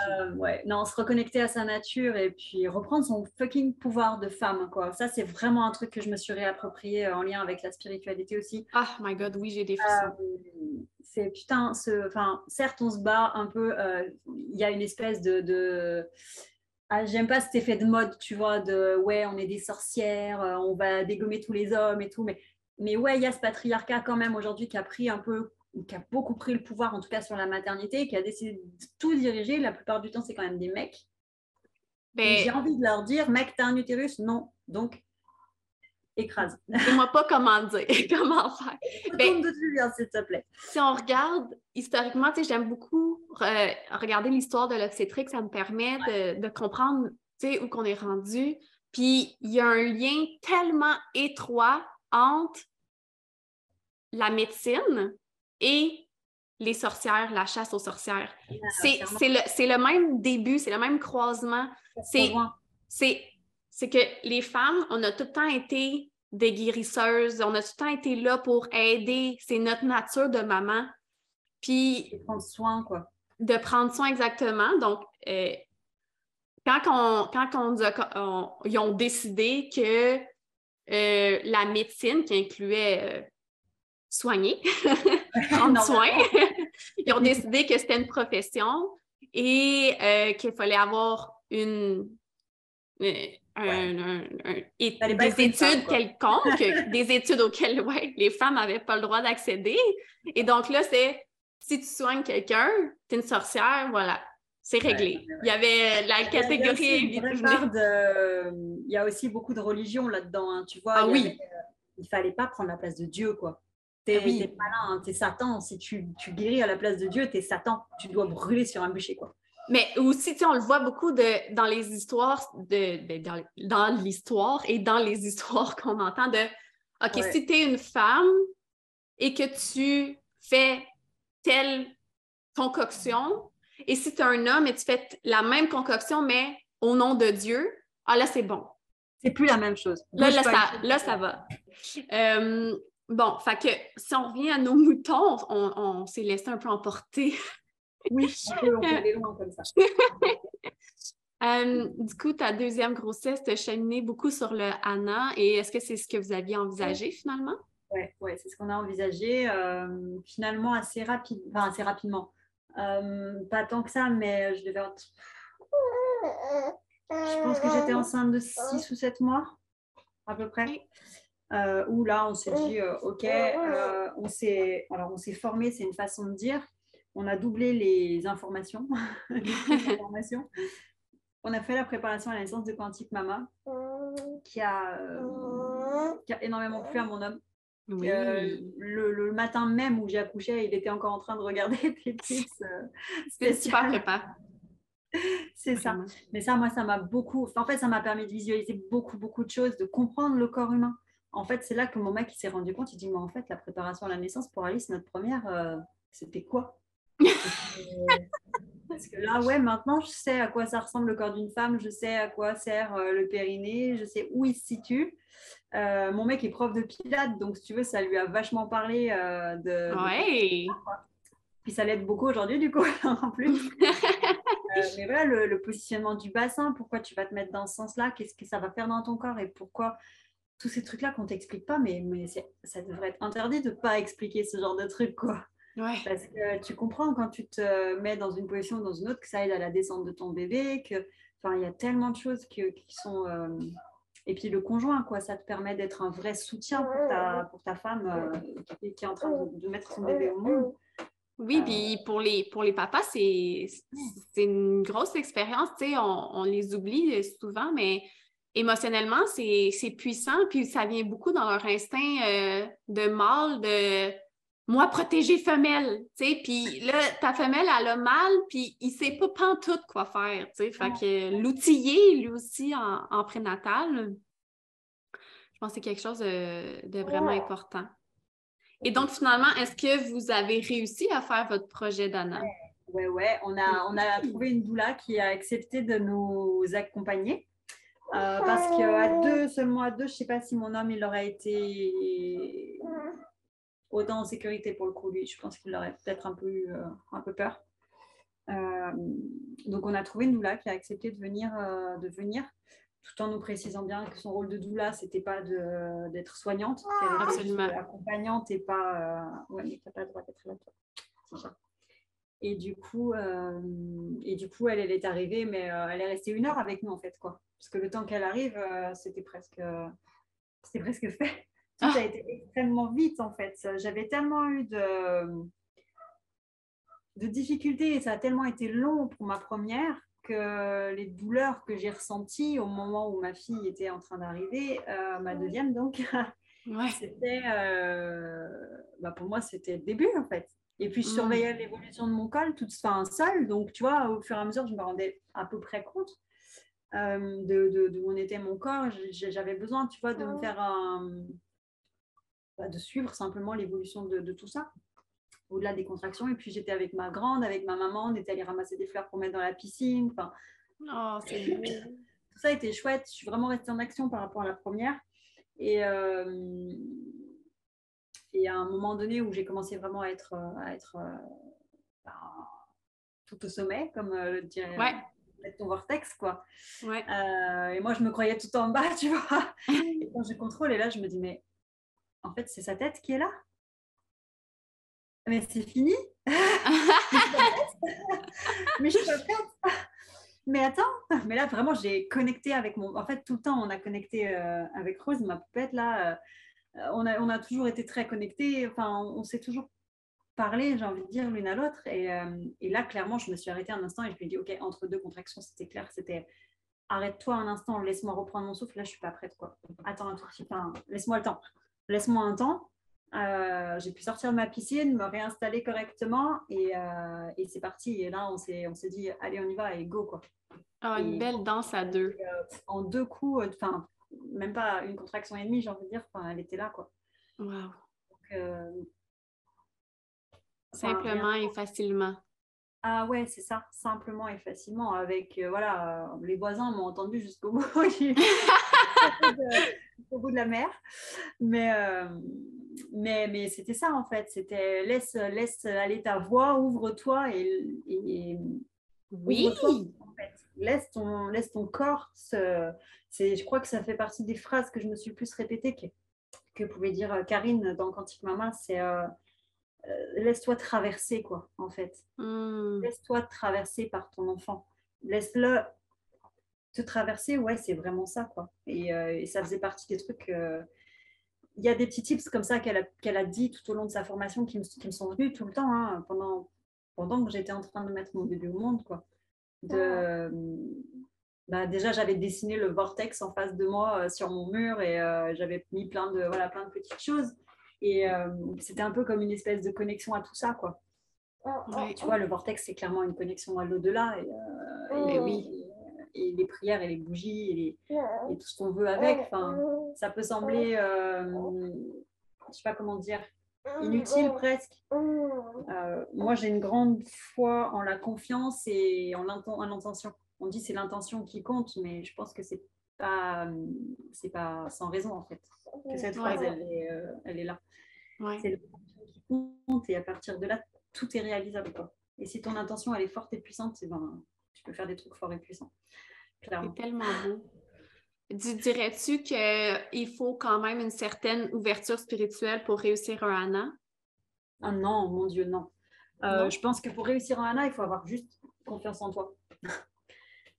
Euh, ouais, non, se reconnecter à sa nature et puis reprendre son fucking pouvoir de femme, quoi. Ça, c'est vraiment un truc que je me suis réapproprié euh, en lien avec la spiritualité aussi. Ah, oh my God, oui, j'ai des. Euh, c'est putain, ce... enfin, certes, on se bat un peu. Il y a une espèce de, de... Ah, j'aime pas cet effet de mode, tu vois, de ouais, on est des sorcières, on va dégommer tous les hommes et tout, mais mais ouais, il y a ce patriarcat quand même aujourd'hui qui a pris un peu qui a beaucoup pris le pouvoir, en tout cas sur la maternité, qui a décidé de tout diriger. La plupart du temps, c'est quand même des mecs. Mais... J'ai envie de leur dire, mec, t'as un utérus? Non. Donc, écrase. Dis-moi pas comment dire, comment faire. Ben, s'il te plaît. Si on regarde historiquement, j'aime beaucoup regarder l'histoire de l'obstétrique, ça me permet de, de comprendre où qu'on est rendu. Puis il y a un lien tellement étroit entre la médecine et les sorcières, la chasse aux sorcières. C'est le, le, même début, c'est le même croisement. C'est que les femmes, on a tout le temps été des guérisseuses, on a tout le temps été là pour aider, c'est notre nature de maman. Puis. De prendre soin, quoi. De prendre soin, exactement. Donc, euh, quand, on, quand on, ils ont décidé que euh, la médecine, qui incluait euh, soigner, prendre soin. Ils ont décidé que c'était une profession et qu'il fallait avoir une, des études quelconques, des études auxquelles les femmes n'avaient pas le droit d'accéder. Et donc là, c'est si tu soignes quelqu'un, tu es une sorcière, voilà, c'est réglé. Il y avait la catégorie. Il y, de... il y a aussi beaucoup de religion là-dedans. Hein, tu vois, ah, il oui. il fallait pas prendre la place de Dieu, quoi. T'es ah oui. malin, hein, t'es Satan. Si tu, tu, guéris à la place de Dieu, t'es Satan. Tu dois brûler sur un bûcher, quoi. Mais aussi, tu on le voit beaucoup de, dans les histoires, de, dans, dans l'histoire et dans les histoires qu'on entend de OK, si tu es une femme et que tu fais telle concoction, et si tu es un homme et tu fais la même concoction, mais au nom de Dieu, ah là, c'est bon. C'est plus la même chose. Là, là, ça, là ça, va. Euh, Bon, fait que si on revient à nos moutons, on, s'est laissé un peu emporter. Oui, on peut loin comme ça. Euh, du coup, ta deuxième grossesse, tu as cheminé beaucoup sur le Anna et est-ce que c'est ce que vous aviez envisagé finalement? Oui, ouais, c'est ce qu'on a envisagé euh, finalement assez, rapide, enfin, assez rapidement. Euh, pas tant que ça, mais je devais. Je pense que j'étais enceinte de 6 ou 7 mois, à peu près où là, on s'est dit, OK, on s'est formé, c'est une façon de dire. On a doublé les informations. On a fait la préparation à la naissance de Quantique Mama, qui a, qui a énormément plu à mon homme. le, matin même où j'ai accouché, il était encore en train de regarder des tips. C'était super prépa. C'est ça. Mais ça, moi, ça m'a beaucoup. En fait, ça m'a permis de visualiser beaucoup, beaucoup de choses, de comprendre le corps humain en fait, c'est là que mon mec s'est rendu compte. Il dit, mais en fait, la préparation à la naissance pour Alice, notre première, euh, c'était quoi? Parce que là, ouais, maintenant, je sais à quoi ça ressemble le corps d'une femme, je sais à quoi sert euh, le périnée, je sais où il se situe. Euh, mon mec est prof de pilates, donc si tu veux, ça lui a vachement parlé de. Ouais. Puis ça l'aide beaucoup aujourd'hui, du coup, en plus. mais voilà, le, le, positionnement du bassin, pourquoi tu vas te mettre dans ce sens-là, qu'est-ce que ça va faire dans ton corps et pourquoi tous ces trucs-là qu'on t'explique pas, mais, mais ça devrait être interdit de ne pas expliquer ce genre de trucs, quoi. Parce que tu comprends quand tu te mets dans une position ou dans une autre que ça aide à la descente de ton bébé, que, enfin, il y a tellement de choses qui sont, euh, et puis le conjoint, quoi, ça te permet d'être un vrai soutien pour ta, pour ta femme euh, qui, est en train de, mettre son bébé au monde. Oui, puis pour les, pour les papas, c'est une grosse expérience. Tu sais, on, on, les oublie souvent, mais émotionnellement, c'est puissant, puis ça vient beaucoup dans leur instinct de mâle, de moi, protéger femelle, tu sais, puis là, ta femelle, elle a mal, puis il sait pas pantoute quoi faire, tu sais, fait que l'outiller, lui aussi, en, prénatal, je pense que c'est quelque chose de, vraiment important. Et donc, finalement, est-ce que vous avez réussi à faire votre projet d'Anna? Oui, oui, on a, on a trouvé une doula qui a accepté de nous accompagner. Euh, parce qu'à deux, seulement à deux, je ne sais pas si mon homme il aurait été autant en sécurité pour le coup, lui. Je pense qu'il aurait peut-être un peu, euh, un peu peur. Euh, donc, on a trouvé une doula qui a accepté de venir, euh, de venir tout en nous précisant bien que son rôle de doula, c'était pas d'être soignante, qu'elle était accompagnante et pas. ouais, mais t'as pas le droit d'être là, toi. Et du coup, et du coup, elle, elle est arrivée, mais elle est restée une heure avec nous en fait, quoi. Parce que le temps qu'elle arrive, c'était presque, c'était presque fait. Tout a ah. été extrêmement vite en fait. J'avais tellement eu de, de difficultés et ça a tellement été long pour ma première que les douleurs que j'ai ressenties au moment où ma fille était en train d'arriver, euh, ma deuxième donc, c'était, euh, bah pour moi c'était le début en fait. Et puis je mm. surveillais l'évolution de mon col toute fin seule, donc tu vois, au fur et à mesure je me rendais à peu près compte. Euh, de, de, de, où était mon corps, j'avais besoin, tu vois, de me faire un, de suivre simplement l'évolution de, tout ça, au-delà des contractions. Et puis j'étais avec ma grande, avec ma maman, on était allé ramasser des fleurs pour mettre dans la piscine. Enfin, oh, tout ça était chouette. Je suis vraiment restée en action par rapport à la première. Et, euh, et à un moment donné où j'ai commencé vraiment à être, à être euh, bah, tout au sommet, comme euh, le dirait ton vortex, quoi. et moi, je me croyais tout en bas, tu vois. Et quand je contrôle, et là, je me dis, mais en fait, c'est sa tête qui est là. Mais c'est fini. mais je suis pas prête. Mais attends, mais là vraiment j'ai connecté avec mon. En fait, tout le temps on a connecté euh, avec Rose, ma poupette là. Euh, on, a, on a toujours été très connectés. Enfin, on, s'est toujours parlé, j'ai envie de dire l'une à l'autre. Et, euh, et, là, clairement, je me suis arrêtée un instant et je lui ai dit, ok, entre deux contractions, c'était clair, c'était arrête-toi un instant, laisse-moi reprendre mon souffle. Là, je suis pas prête quoi. Attends un tout petit peu, laisse-moi le temps laisse-moi un temps. Euh, j'ai pu sortir de ma piscine, me réinstaller correctement et, euh, et c'est parti. Et là, on s'est, on s'est dit, allez, on y va et go. Quoi. Ah, une belle danse à deux. Euh, en deux coups, enfin, même pas une contraction et demie, j'ai envie de dire, elle était là. Quoi. Wow. Simplement et facilement. Ah ouais, c'est ça, simplement et facilement. Avec, voilà, les voisins m'ont entendu jusqu'au bout. au bout de la mer. Mais, euh, mais, mais c'était ça en fait. C'était laisse, laisse aller ta voix, ouvre-toi et, oui. en fait. laisse, ton, laisse ton corps. Se, je crois que ça fait partie des phrases que je me suis plus répétées que, que pouvait dire euh, Karine dans Quantique Mama. C'est euh, laisse-toi traverser, quoi, en fait. Hmm. Laisse-toi traverser par ton enfant. Laisse-le te traverser, ouais, c'est vraiment ça, quoi. Et, euh, ça faisait partie des trucs. Euh, il y a des petits tips comme ça qu'elle a, a, dit tout au long de sa formation qui me, qui me sont venus tout le temps, hein, pendant, pendant que j'étais en train de mettre mon bébé au monde, quoi. De, bah, déjà, j'avais dessiné le vortex en face de moi euh, sur mon mur et j'avais mis plein de, voilà, plein de petites choses. Et c'était un peu comme une espèce de connexion à tout ça, quoi. Tu vois, le vortex, c'est clairement une connexion à l'au-delà. Et, et, oui, et les prières et les bougies et, les, tout ce qu'on veut avec. Enfin, ça peut sembler, euh, je sais pas comment dire, inutile presque. Euh, moi, j'ai une grande foi en la confiance et en l'intention. On dit c'est l'intention qui compte, mais je pense que c'est pas, c'est pas sans raison en fait que cette phrase elle, est, euh, elle est là. C'est l'intention qui compte et à partir de là, tout est réalisable. Quoi. Et si ton intention elle est forte et puissante, ben, tu peux faire des trucs forts et puissants. C'est tellement beau. Dirais-tu qu'il faut quand même une certaine ouverture spirituelle pour réussir un Anna? Ah non, mon Dieu, non. Euh, je pense que pour réussir un Anna, il faut avoir juste confiance en toi.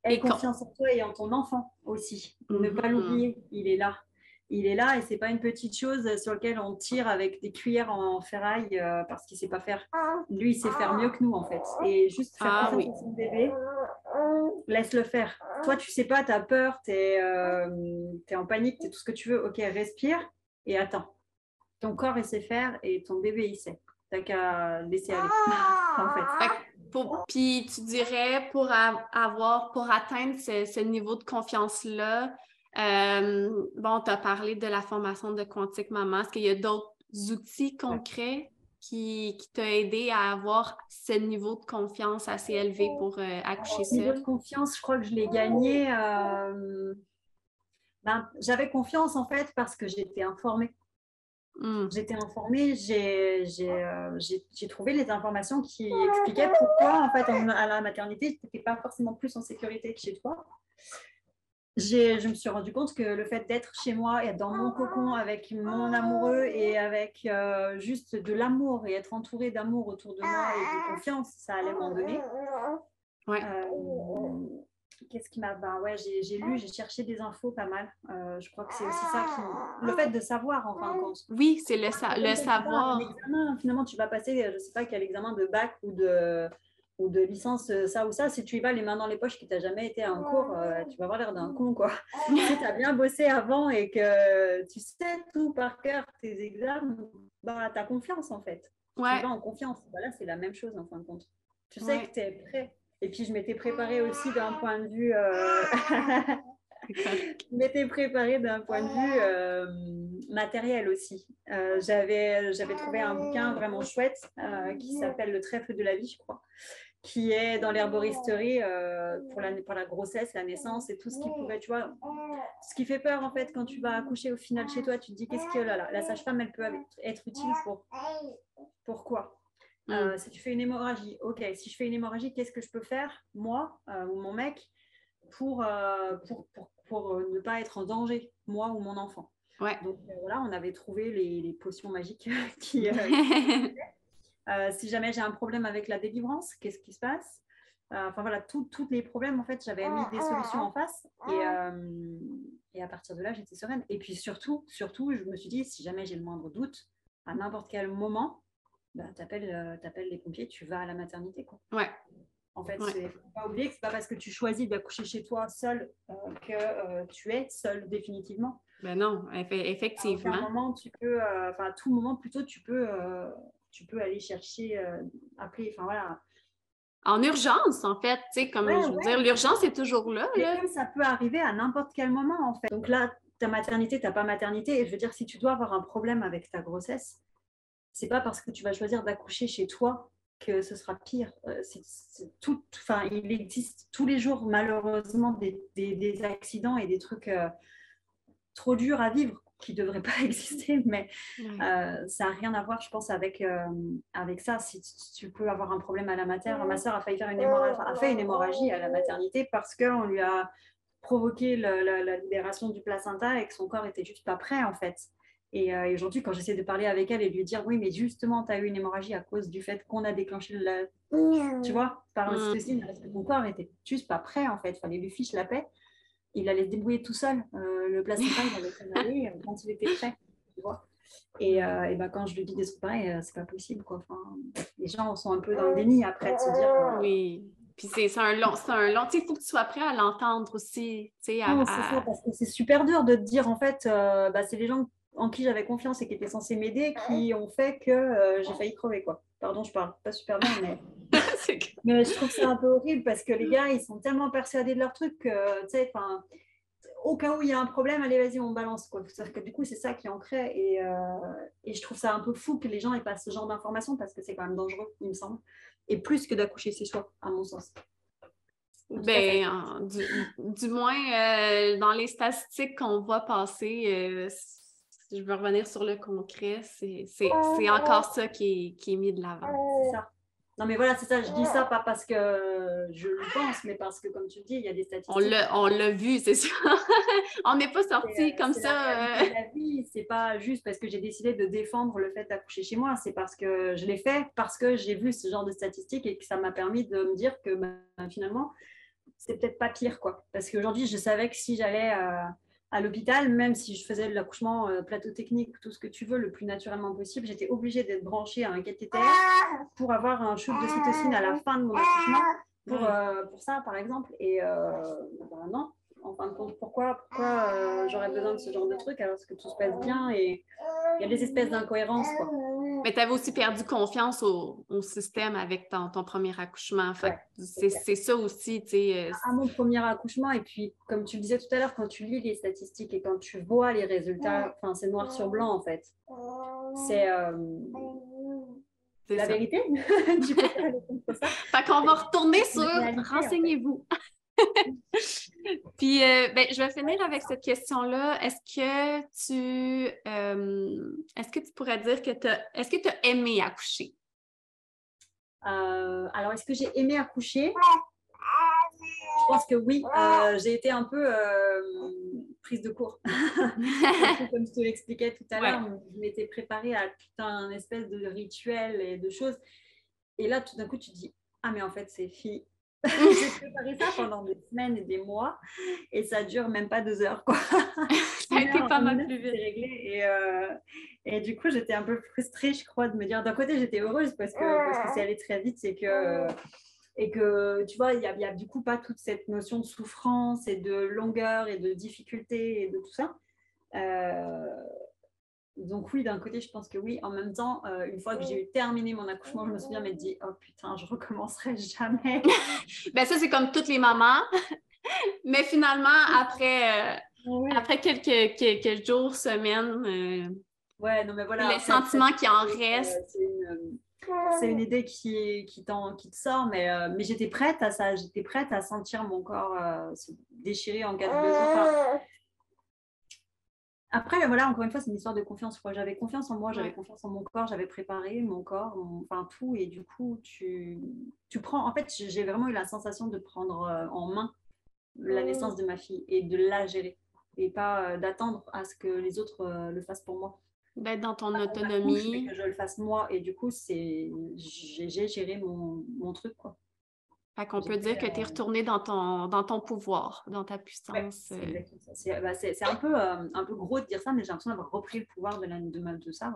Aie confiance en toi et en ton enfant aussi. Ne pas mhm. l'oublier, il est là. Il est là et c'est pas une petite chose sur laquelle on tire avec des cuillères en ferraille euh, parce qu'il sait pas faire. Lui, il sait faire mieux que nous en fait. Et juste faire ah, confiance son bébé, laisse-le faire. Toi, tu sais pas, tu as peur, tu es, euh, en panique, tu es tout ce que tu veux. Ok, respire et attends. Ton corps, il sait faire et ton bébé, il sait. T'as qu'à laisser aller. en fait. Puis tu dirais pour avoir, pour atteindre ce, niveau de confiance-là, euh, bon, tu as parlé de la formation de Quantique Maman. Est-ce qu'il y a d'autres outils concrets qui, qui t'ont aidé à avoir ce niveau de confiance assez élevé pour euh, accoucher seul? niveau de confiance, je crois que je l'ai gagné. Euh, ben, j'avais confiance en fait parce que j'étais informée. Hmm. J'étais informée, euh, j'ai trouvé les informations qui expliquaient pourquoi, en fait, à la maternité, tu n'étais pas forcément plus en sécurité que chez toi. Je me suis rendu compte que le fait d'être chez moi et dans mon cocon avec mon amoureux et avec euh, juste de l'amour et être entourée d'amour autour de moi et de confiance, ça allait m'en donner. Ouais. Euh, Qu'est-ce qui m'a. Ben ouais, j'ai lu, j'ai cherché des infos pas mal. Euh, je crois que c'est aussi ça qui. Le fait de savoir, en fin de compte. Oui, c'est le, le savoir. finalement, tu vas passer, je ne sais pas quel examen de bac ou de, ou de licence, euh, ça ou ça. Si tu y vas les mains dans les poches, qui t'a jamais été à un cours, euh, tu vas avoir l'air d'un con, quoi. si tu as bien bossé avant et que tu sais tout par cœur, tes examens, bah, tu as confiance, en fait. Ouais. Tu vas en confiance. Voilà, c'est la même chose, en fin de compte. Tu sais que tu es prêt. Et puis, je m'étais préparée aussi d'un point de vue. Euh... je m'étais préparée d'un point de vue euh, matériel aussi. Euh, j'avais, j'avais trouvé un bouquin vraiment chouette qui s'appelle Le trèfle de la vie, je crois, qui est dans l'herboristerie pour, la, pour la grossesse, la naissance et tout ce qui pouvait, tu vois, ce qui fait peur en fait quand tu vas accoucher au final chez toi, tu te dis qu'est-ce que là, là, la sage-femme, elle peut être utile pour pourquoi? Euh, mm. si tu fais une hémorragie, ok, si je fais une hémorragie, qu'est-ce que je peux faire, moi euh, ou mon mec, pour, euh, pour, pour, pour, ne pas être en danger, moi ou mon enfant? Ouais. Donc voilà, on avait trouvé les, les potions magiques qui. si jamais j'ai un problème avec la délivrance, qu'est-ce qui se passe? Enfin voilà, tous les problèmes, en fait, j'avais mis des solutions en face et, et à partir de là, j'étais sereine. Et puis surtout, surtout, je me suis dit, si jamais j'ai le moindre doute, à n'importe quel moment, bah, tu appelles, euh, les pompiers, tu vas à la maternité. Quoi. Ouais. En fait, il ne faut pas oublier que ce n'est pas parce que tu choisis d'accoucher chez toi seul euh, que euh, tu es seul définitivement. Ben non, effectivement. À un moment, tu peux, enfin à tout moment plutôt, tu peux, tu peux aller chercher, appeler, enfin voilà. En urgence, en fait, tu sais, comme je veux dire, l'urgence est toujours là. là. ça peut arriver à n'importe quel moment, en fait. Donc là, ta maternité, tu n'as pas maternité, et je veux dire, si tu dois avoir un problème avec ta grossesse, c'est pas parce que tu vas choisir d'accoucher chez toi que ce sera pire. Euh, tout, enfin, il existe tous les jours malheureusement des, accidents et des trucs euh, trop durs à vivre qui ne devraient pas exister, mais euh, ça n'a rien à voir, je pense, avec, avec ça. Si tu, peux avoir un problème à la mater, ma soeur a failli faire une hémorragie, a fait une hémorragie à la maternité parce qu'on lui a provoqué la, la, libération du placenta et que son corps était juste pas prêt en fait. Euh, et, aujourd'hui, quand j'essaie de parler avec elle et de lui dire oui, mais justement, tu as eu une hémorragie à cause du fait qu'on a déclenché la. Tu vois, par l'ocytocine, parce que ton corps était juste pas prêt en fait. Il fallait lui fiche la paix. Il allait se débrouiller tout seul. Euh, le placenta, il allait aller euh, quand il était prêt. Tu vois. Et, et ben, quand je lui dis des trucs pareils, c'est pas possible. Quoi. Enfin, les gens sont un peu dans le déni après de se dire. oui. Puis c'est un long, c'est un long, il faut que tu sois prêt à l'entendre aussi. À, non, c'est ça, parce que c'est super dur de te dire, en fait, bah, c'est les gens en qui j'avais confiance et qui étaient censés m'aider qui ont fait que euh, j'ai failli crever. Quoi. Pardon, je parle pas super bien, mais... mais je trouve ça un peu horrible parce que les gars, ils sont tellement persuadés de leur truc que, tu sais, enfin, au cas où il y a un problème, allez, vas-y, on balance. Quoi. Que, du coup, c'est ça qui en crée. Et, euh, et, je trouve ça un peu fou que les gens aient pas ce genre d'informations parce que c'est quand même dangereux, il me semble. Et plus que d'accoucher c'est soi, à mon sens. Ben, du, moins, euh, dans les statistiques qu'on voit passer, je veux revenir sur le concret, c'est encore ça qui est, mis de l'avant. C'est ça. Non, mais voilà, c'est ça. Je dis ça pas parce que je le pense, mais parce que, comme tu dis, il y a des statistiques. On l'a vu, c'est sûr. on n'est pas sorti euh, comme ça. La, euh. la vie, c'est pas juste parce que j'ai décidé de défendre le fait d'accoucher chez moi. C'est parce que je l'ai fait, parce que j'ai vu ce genre de statistiques et que ça m'a permis de me dire que ben, finalement, c'est peut-être pas pire, quoi. Parce qu'aujourd'hui, je savais que si j'allais euh, à l'hôpital, même si je faisais l'accouchement euh, plateau technique, tout ce que tu veux, le plus naturellement possible, j'étais obligée d'être branchée à un cathéter pour avoir un shoot de cytocine à la fin de mon accouchement, pour, euh, pour ça, par exemple. Et ben non, en fin de compte, pourquoi, pourquoi j'aurais besoin de ce genre de truc alors que tout se passe bien et il y a des espèces d'incohérences, quoi. Mais tu avais aussi perdu confiance au, système avec ton, ton, premier accouchement. c'est ça aussi, tu sais. Euh, à mon premier accouchement, et puis, comme tu le disais tout à l'heure, quand tu lis les statistiques et quand tu vois les résultats, enfin, c'est noir sur blanc, en fait. C'est... Euh, la vérité. tu peux fait qu'on va retourner sur renseignez-vous. Puis, euh, ben, je vais finir avec cette question-là. Est-ce que tu euh, est-ce que tu pourrais dire que tu est-ce que tu as aimé accoucher? Euh, alors, est-ce que j'ai aimé accoucher? Je pense que oui. j'ai été un peu prise de cours. Comme je te l'expliquais tout à l'heure, je m'étais préparée à tout un espèce de rituel et de choses. Et là, tout d'un coup, tu te dis, ah mais en fait, c'est fini j'ai préparé ça pendant des semaines et des mois et ça dure même pas deux heures. Quoi. ça a été pas mal plus vite. Réglé et, euh, et, du coup, j'étais un peu frustrée, je crois, de me dire d'un côté, j'étais heureuse parce que, parce que c'est allé très vite et que, et que tu vois, il n'y a, a, du coup pas toute cette notion de souffrance et de longueur et de difficulté et de tout ça. Euh, donc oui, d'un côté, je pense que oui. En même temps, euh, une fois que j'ai eu terminé mon accouchement, je me souviens m'être dit, oh putain, je recommencerai jamais. ben ça, c'est comme toutes les mamans. Mais finalement, après, euh, après quelques, quelques, jours, semaines, euh, ouais, non, mais voilà, les sentiments qui en restent. C'est une, idée qui, qui, qui te sort, mais, mais j'étais prête à ça. J'étais prête à sentir mon corps se déchirer en cas de besoin. Après, voilà, encore une fois, c'est une histoire de confiance. J'avais confiance en moi, j'avais confiance en mon corps, j'avais préparé mon corps, enfin tout. Et du coup, tu, tu prends. En fait, j'ai vraiment eu la sensation de prendre euh, en main la naissance de ma fille et de la gérer. Et pas euh, d'attendre à ce que les autres euh, le fassent pour moi. D'être dans ton autonomie. que je le fasse moi. Et du coup, c'est j'ai géré mon, mon truc, quoi. Fait qu'on peut dire que tu es retourné dans ton, dans ton pouvoir, dans ta puissance. Euh. Bah, c'est un, peu, euh, un peu gros de dire ça, mais j'ai l'impression d'avoir repris le pouvoir de, la, de, de ça.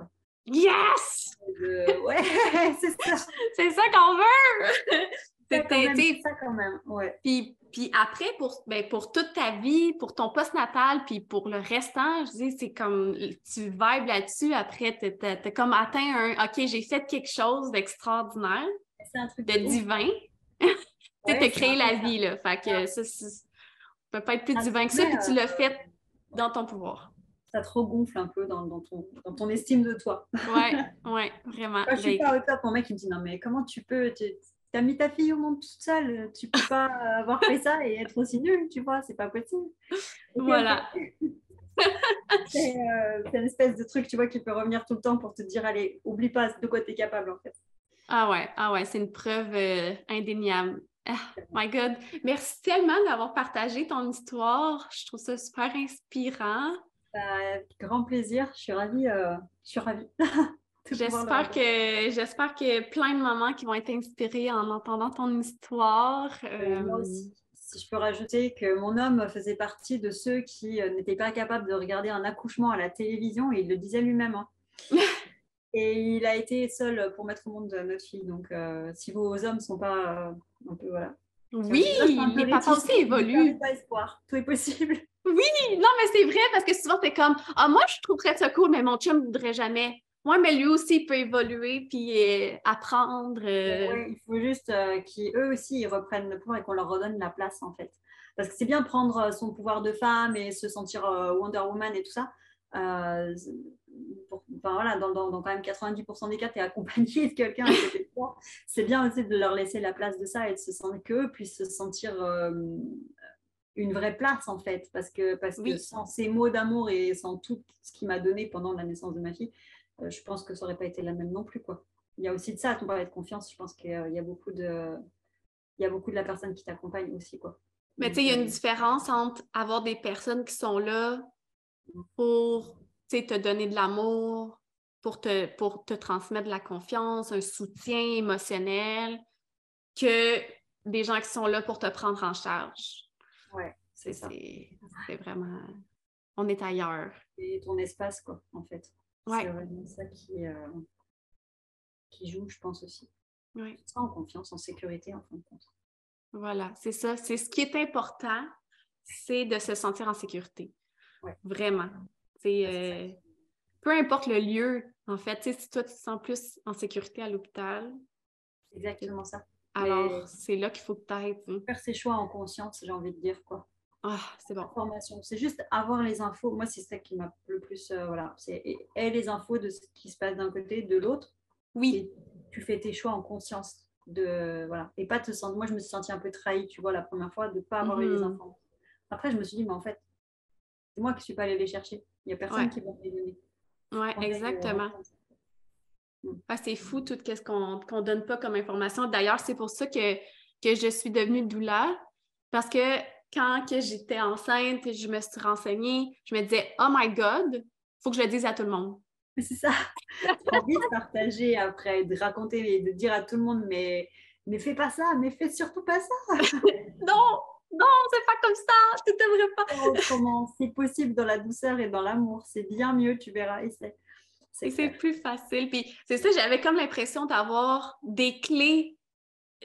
Yes! Ouais, c'est ça. c'est ça qu'on veut! C'est ça quand même, ouais. Puis, puis après, pour, ben, pour toute ta vie, pour ton post-natal, puis pour le restant, je dis, c'est comme, tu vibes là-dessus. Après, tu as, comme atteint un, OK, j'ai fait quelque chose d'extraordinaire, de divin tu as créé la vie, là. Fait que ça, peut pas être plus divin que ça, puis tu l'as fait dans ton pouvoir. Ça te regonfle un peu dans, ton, dans ton, estime de toi. Oui, ouais, vraiment. Moi, je suis pas auteur, mon mec, il me dit Non, mais comment tu peux Tu as mis ta fille au monde toute seule, tu peux pas avoir fait ça et être aussi nulle, tu vois, c'est pas possible. voilà. Euh, c'est une espèce de truc, tu vois, qui peut revenir tout le temps pour te dire Allez, oublie pas de quoi tu es capable, en fait. Ah ouais, ah ouais, c'est une preuve euh, indéniable. Ah, my God. Merci tellement d'avoir partagé ton histoire. Je trouve ça super inspirant. Bah, grand plaisir. Je suis ravie. Euh, je suis ravie. J'espère que j'espère que plein de mamans qui vont être inspirées en entendant ton histoire. Euh, moi aussi. Si je peux rajouter que mon homme faisait partie de ceux qui n'étaient pas capables de regarder un accouchement à la télévision et il le disait lui-même. Hein. Et il a été seul pour mettre au monde notre fille. Donc, euh, si vos hommes ne sont pas euh, un peu, voilà. Oui, les papas aussi évoluent. pas espoir. Tout est possible. Oui, non, mais c'est vrai parce que souvent, tu es comme Ah, moi, je trouverais ça cool, mais mon chum ne voudrait jamais. Moi, mais lui aussi il peut évoluer puis euh, apprendre. Oui, il faut juste qu'eux aussi ils reprennent le pouvoir et qu'on leur redonne la place, en fait. Parce que c'est bien prendre son pouvoir de femme et se sentir Wonder Woman et tout ça enfin, voilà, dans, dans, quand même 90% des cas, tu es accompagné de quelqu'un C'est bien aussi de leur laisser la place de ça et de se sentir qu'eux puissent se sentir euh, une vraie place en fait. Parce que, parce que sans ces mots d'amour et sans tout ce qu'il m'a donné pendant la naissance de ma fille, euh, je pense que ça n'aurait pas été la même non plus. Quoi. Il y a aussi de ça, on parlait de confiance, je pense qu'il y a beaucoup de. Il y a beaucoup de la personne qui t'accompagne aussi. Quoi. Mais tu sais, il y a une différence entre avoir des personnes qui sont là pour te donner de l'amour, pour te, pour te transmettre de la confiance, un soutien émotionnel, que des gens qui sont là pour te prendre en charge. Ouais, c'est ça. C'est vraiment. On est ailleurs. C'est ton espace, quoi, en fait. Ouais. C'est vraiment ça qui, euh, qui joue, je pense aussi. Ouais. En confiance, en sécurité, en fin de compte. Voilà, c'est ça. C'est ce qui est important, c'est de se sentir en sécurité. Ouais. Vraiment. C'est euh, peu importe le lieu, en fait. Si toi, tu te sens plus en sécurité à l'hôpital. C'est exactement ça. Alors, c'est là qu'il faut peut-être. hein. Faire ses choix en conscience, j'ai envie de dire, quoi. Ah, c'est bon. Formation. C'est juste avoir les infos. Moi, c'est ça qui m'a le plus. euh, voilà. C'est et, les infos de ce qui se passe d'un côté, de l'autre. Oui, Et tu fais tes choix en conscience. De, voilà. Et pas te sentir. Moi, je me suis sentie un peu trahie, tu vois, la première fois, de ne pas avoir eu les Mhm. infos. Après, je me suis dit, mais en fait, c'est moi qui ne suis pas allée les chercher. Il n'y a personne Ouais. qui va les donner. euh, exactement. Ah, c'est fou tout ce qu'on qu'on donne pas comme information. D'ailleurs, c'est pour ça que, que je suis devenue doula, parce que quand que j'étais enceinte, je me suis renseignée, je me disais, oh my God, faut que je le dise à tout le monde. C'est ça. J'ai envie de partager après, de raconter et de dire à tout le monde, mais, mais fais pas ça, mais fais surtout pas ça. Non, non, c'est pas comme ça, tu devrais pas. Comment c'est possible dans la douceur et dans l'amour? C'est bien mieux, tu verras. Et c'est, plus facile. Puis c'est ça, j'avais comme l'impression d'avoir des clés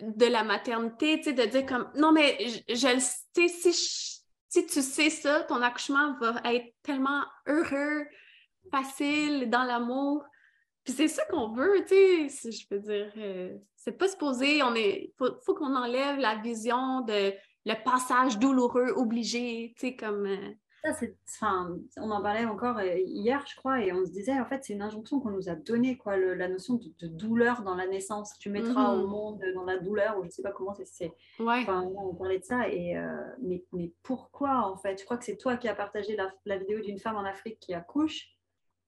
de la maternité, tu sais, de dire comme, non, mais je, si, je- si tu sais ça, ton accouchement va être tellement heureux, facile, dans l'amour. Puis c'est ça qu'on veut, tu sais, si je peux dire. euh, c'est pas supposé, on est, faut, faut qu'on enlève la vision de le passage douloureux obligé, tu sais, comme... euh, ça, c'est, enfin, on en parlait encore euh, hier, je crois, et on se disait, en fait, c'est une injonction qu'on nous a donnée, quoi, le- la notion de, de douleur dans la naissance. Tu mettras Mhm. au monde dans la douleur, ou je sais pas comment c'est. ouais. Enfin, on parlait de ça, et euh, mais, mais pourquoi, en fait? Je crois que c'est toi qui as partagé la, la vidéo d'une femme en Afrique qui accouche.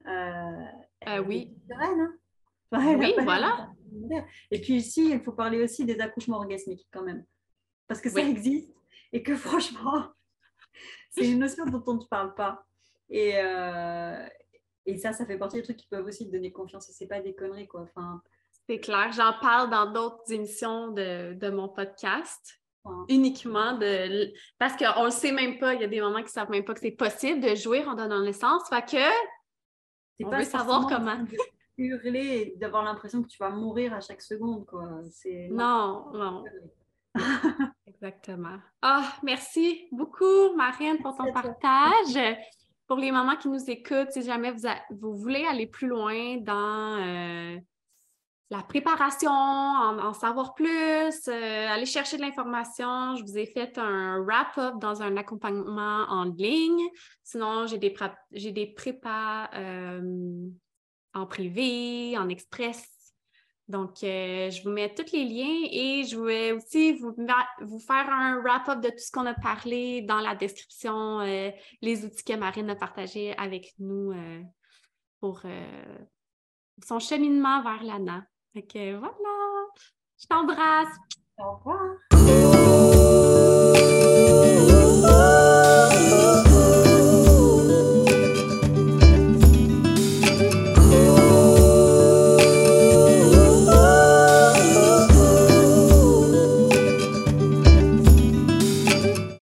Euh, Euh, oui. sereine, hein? Enfin, Oui, voilà. Et puis ici, il faut parler aussi des accouchements orgasmiques quand même. Parce que ça existe et que franchement, c'est une notion dont on ne parle pas. Et, euh, et ça, ça fait partie des trucs qui peuvent aussi te donner confiance. Et c'est pas des conneries, quoi. Enfin, C'est clair, j'en parle dans d'autres émissions de, de mon podcast, uniquement de parce qu'on le sait même pas, il y a des mamans qui savent même pas que c'est possible de jouir en donnant naissance. Fait que On pas veut savoir comment. de hurler et d'avoir l'impression que tu vas mourir à chaque seconde, quoi. Non, non, exactement. Ah, merci beaucoup, Marine, pour ton partage. Pour les mamans qui nous écoutent, si jamais vous, a- vous voulez aller plus loin dans euh, la préparation, en, en savoir plus, euh, aller chercher de l'information, je vous ai fait un wrap-up dans un accompagnement en ligne. Sinon, j'ai des, j'ai des prépas euh, en privé, en express. Donc, euh, je vous mets tous les liens et je vais aussi vous, faire un wrap-up de tout ce qu'on a parlé dans la description, euh, les outils que Marine a partagés avec nous euh, pour son cheminement vers l'ANA. Que voilà, je t'embrasse. Au revoir.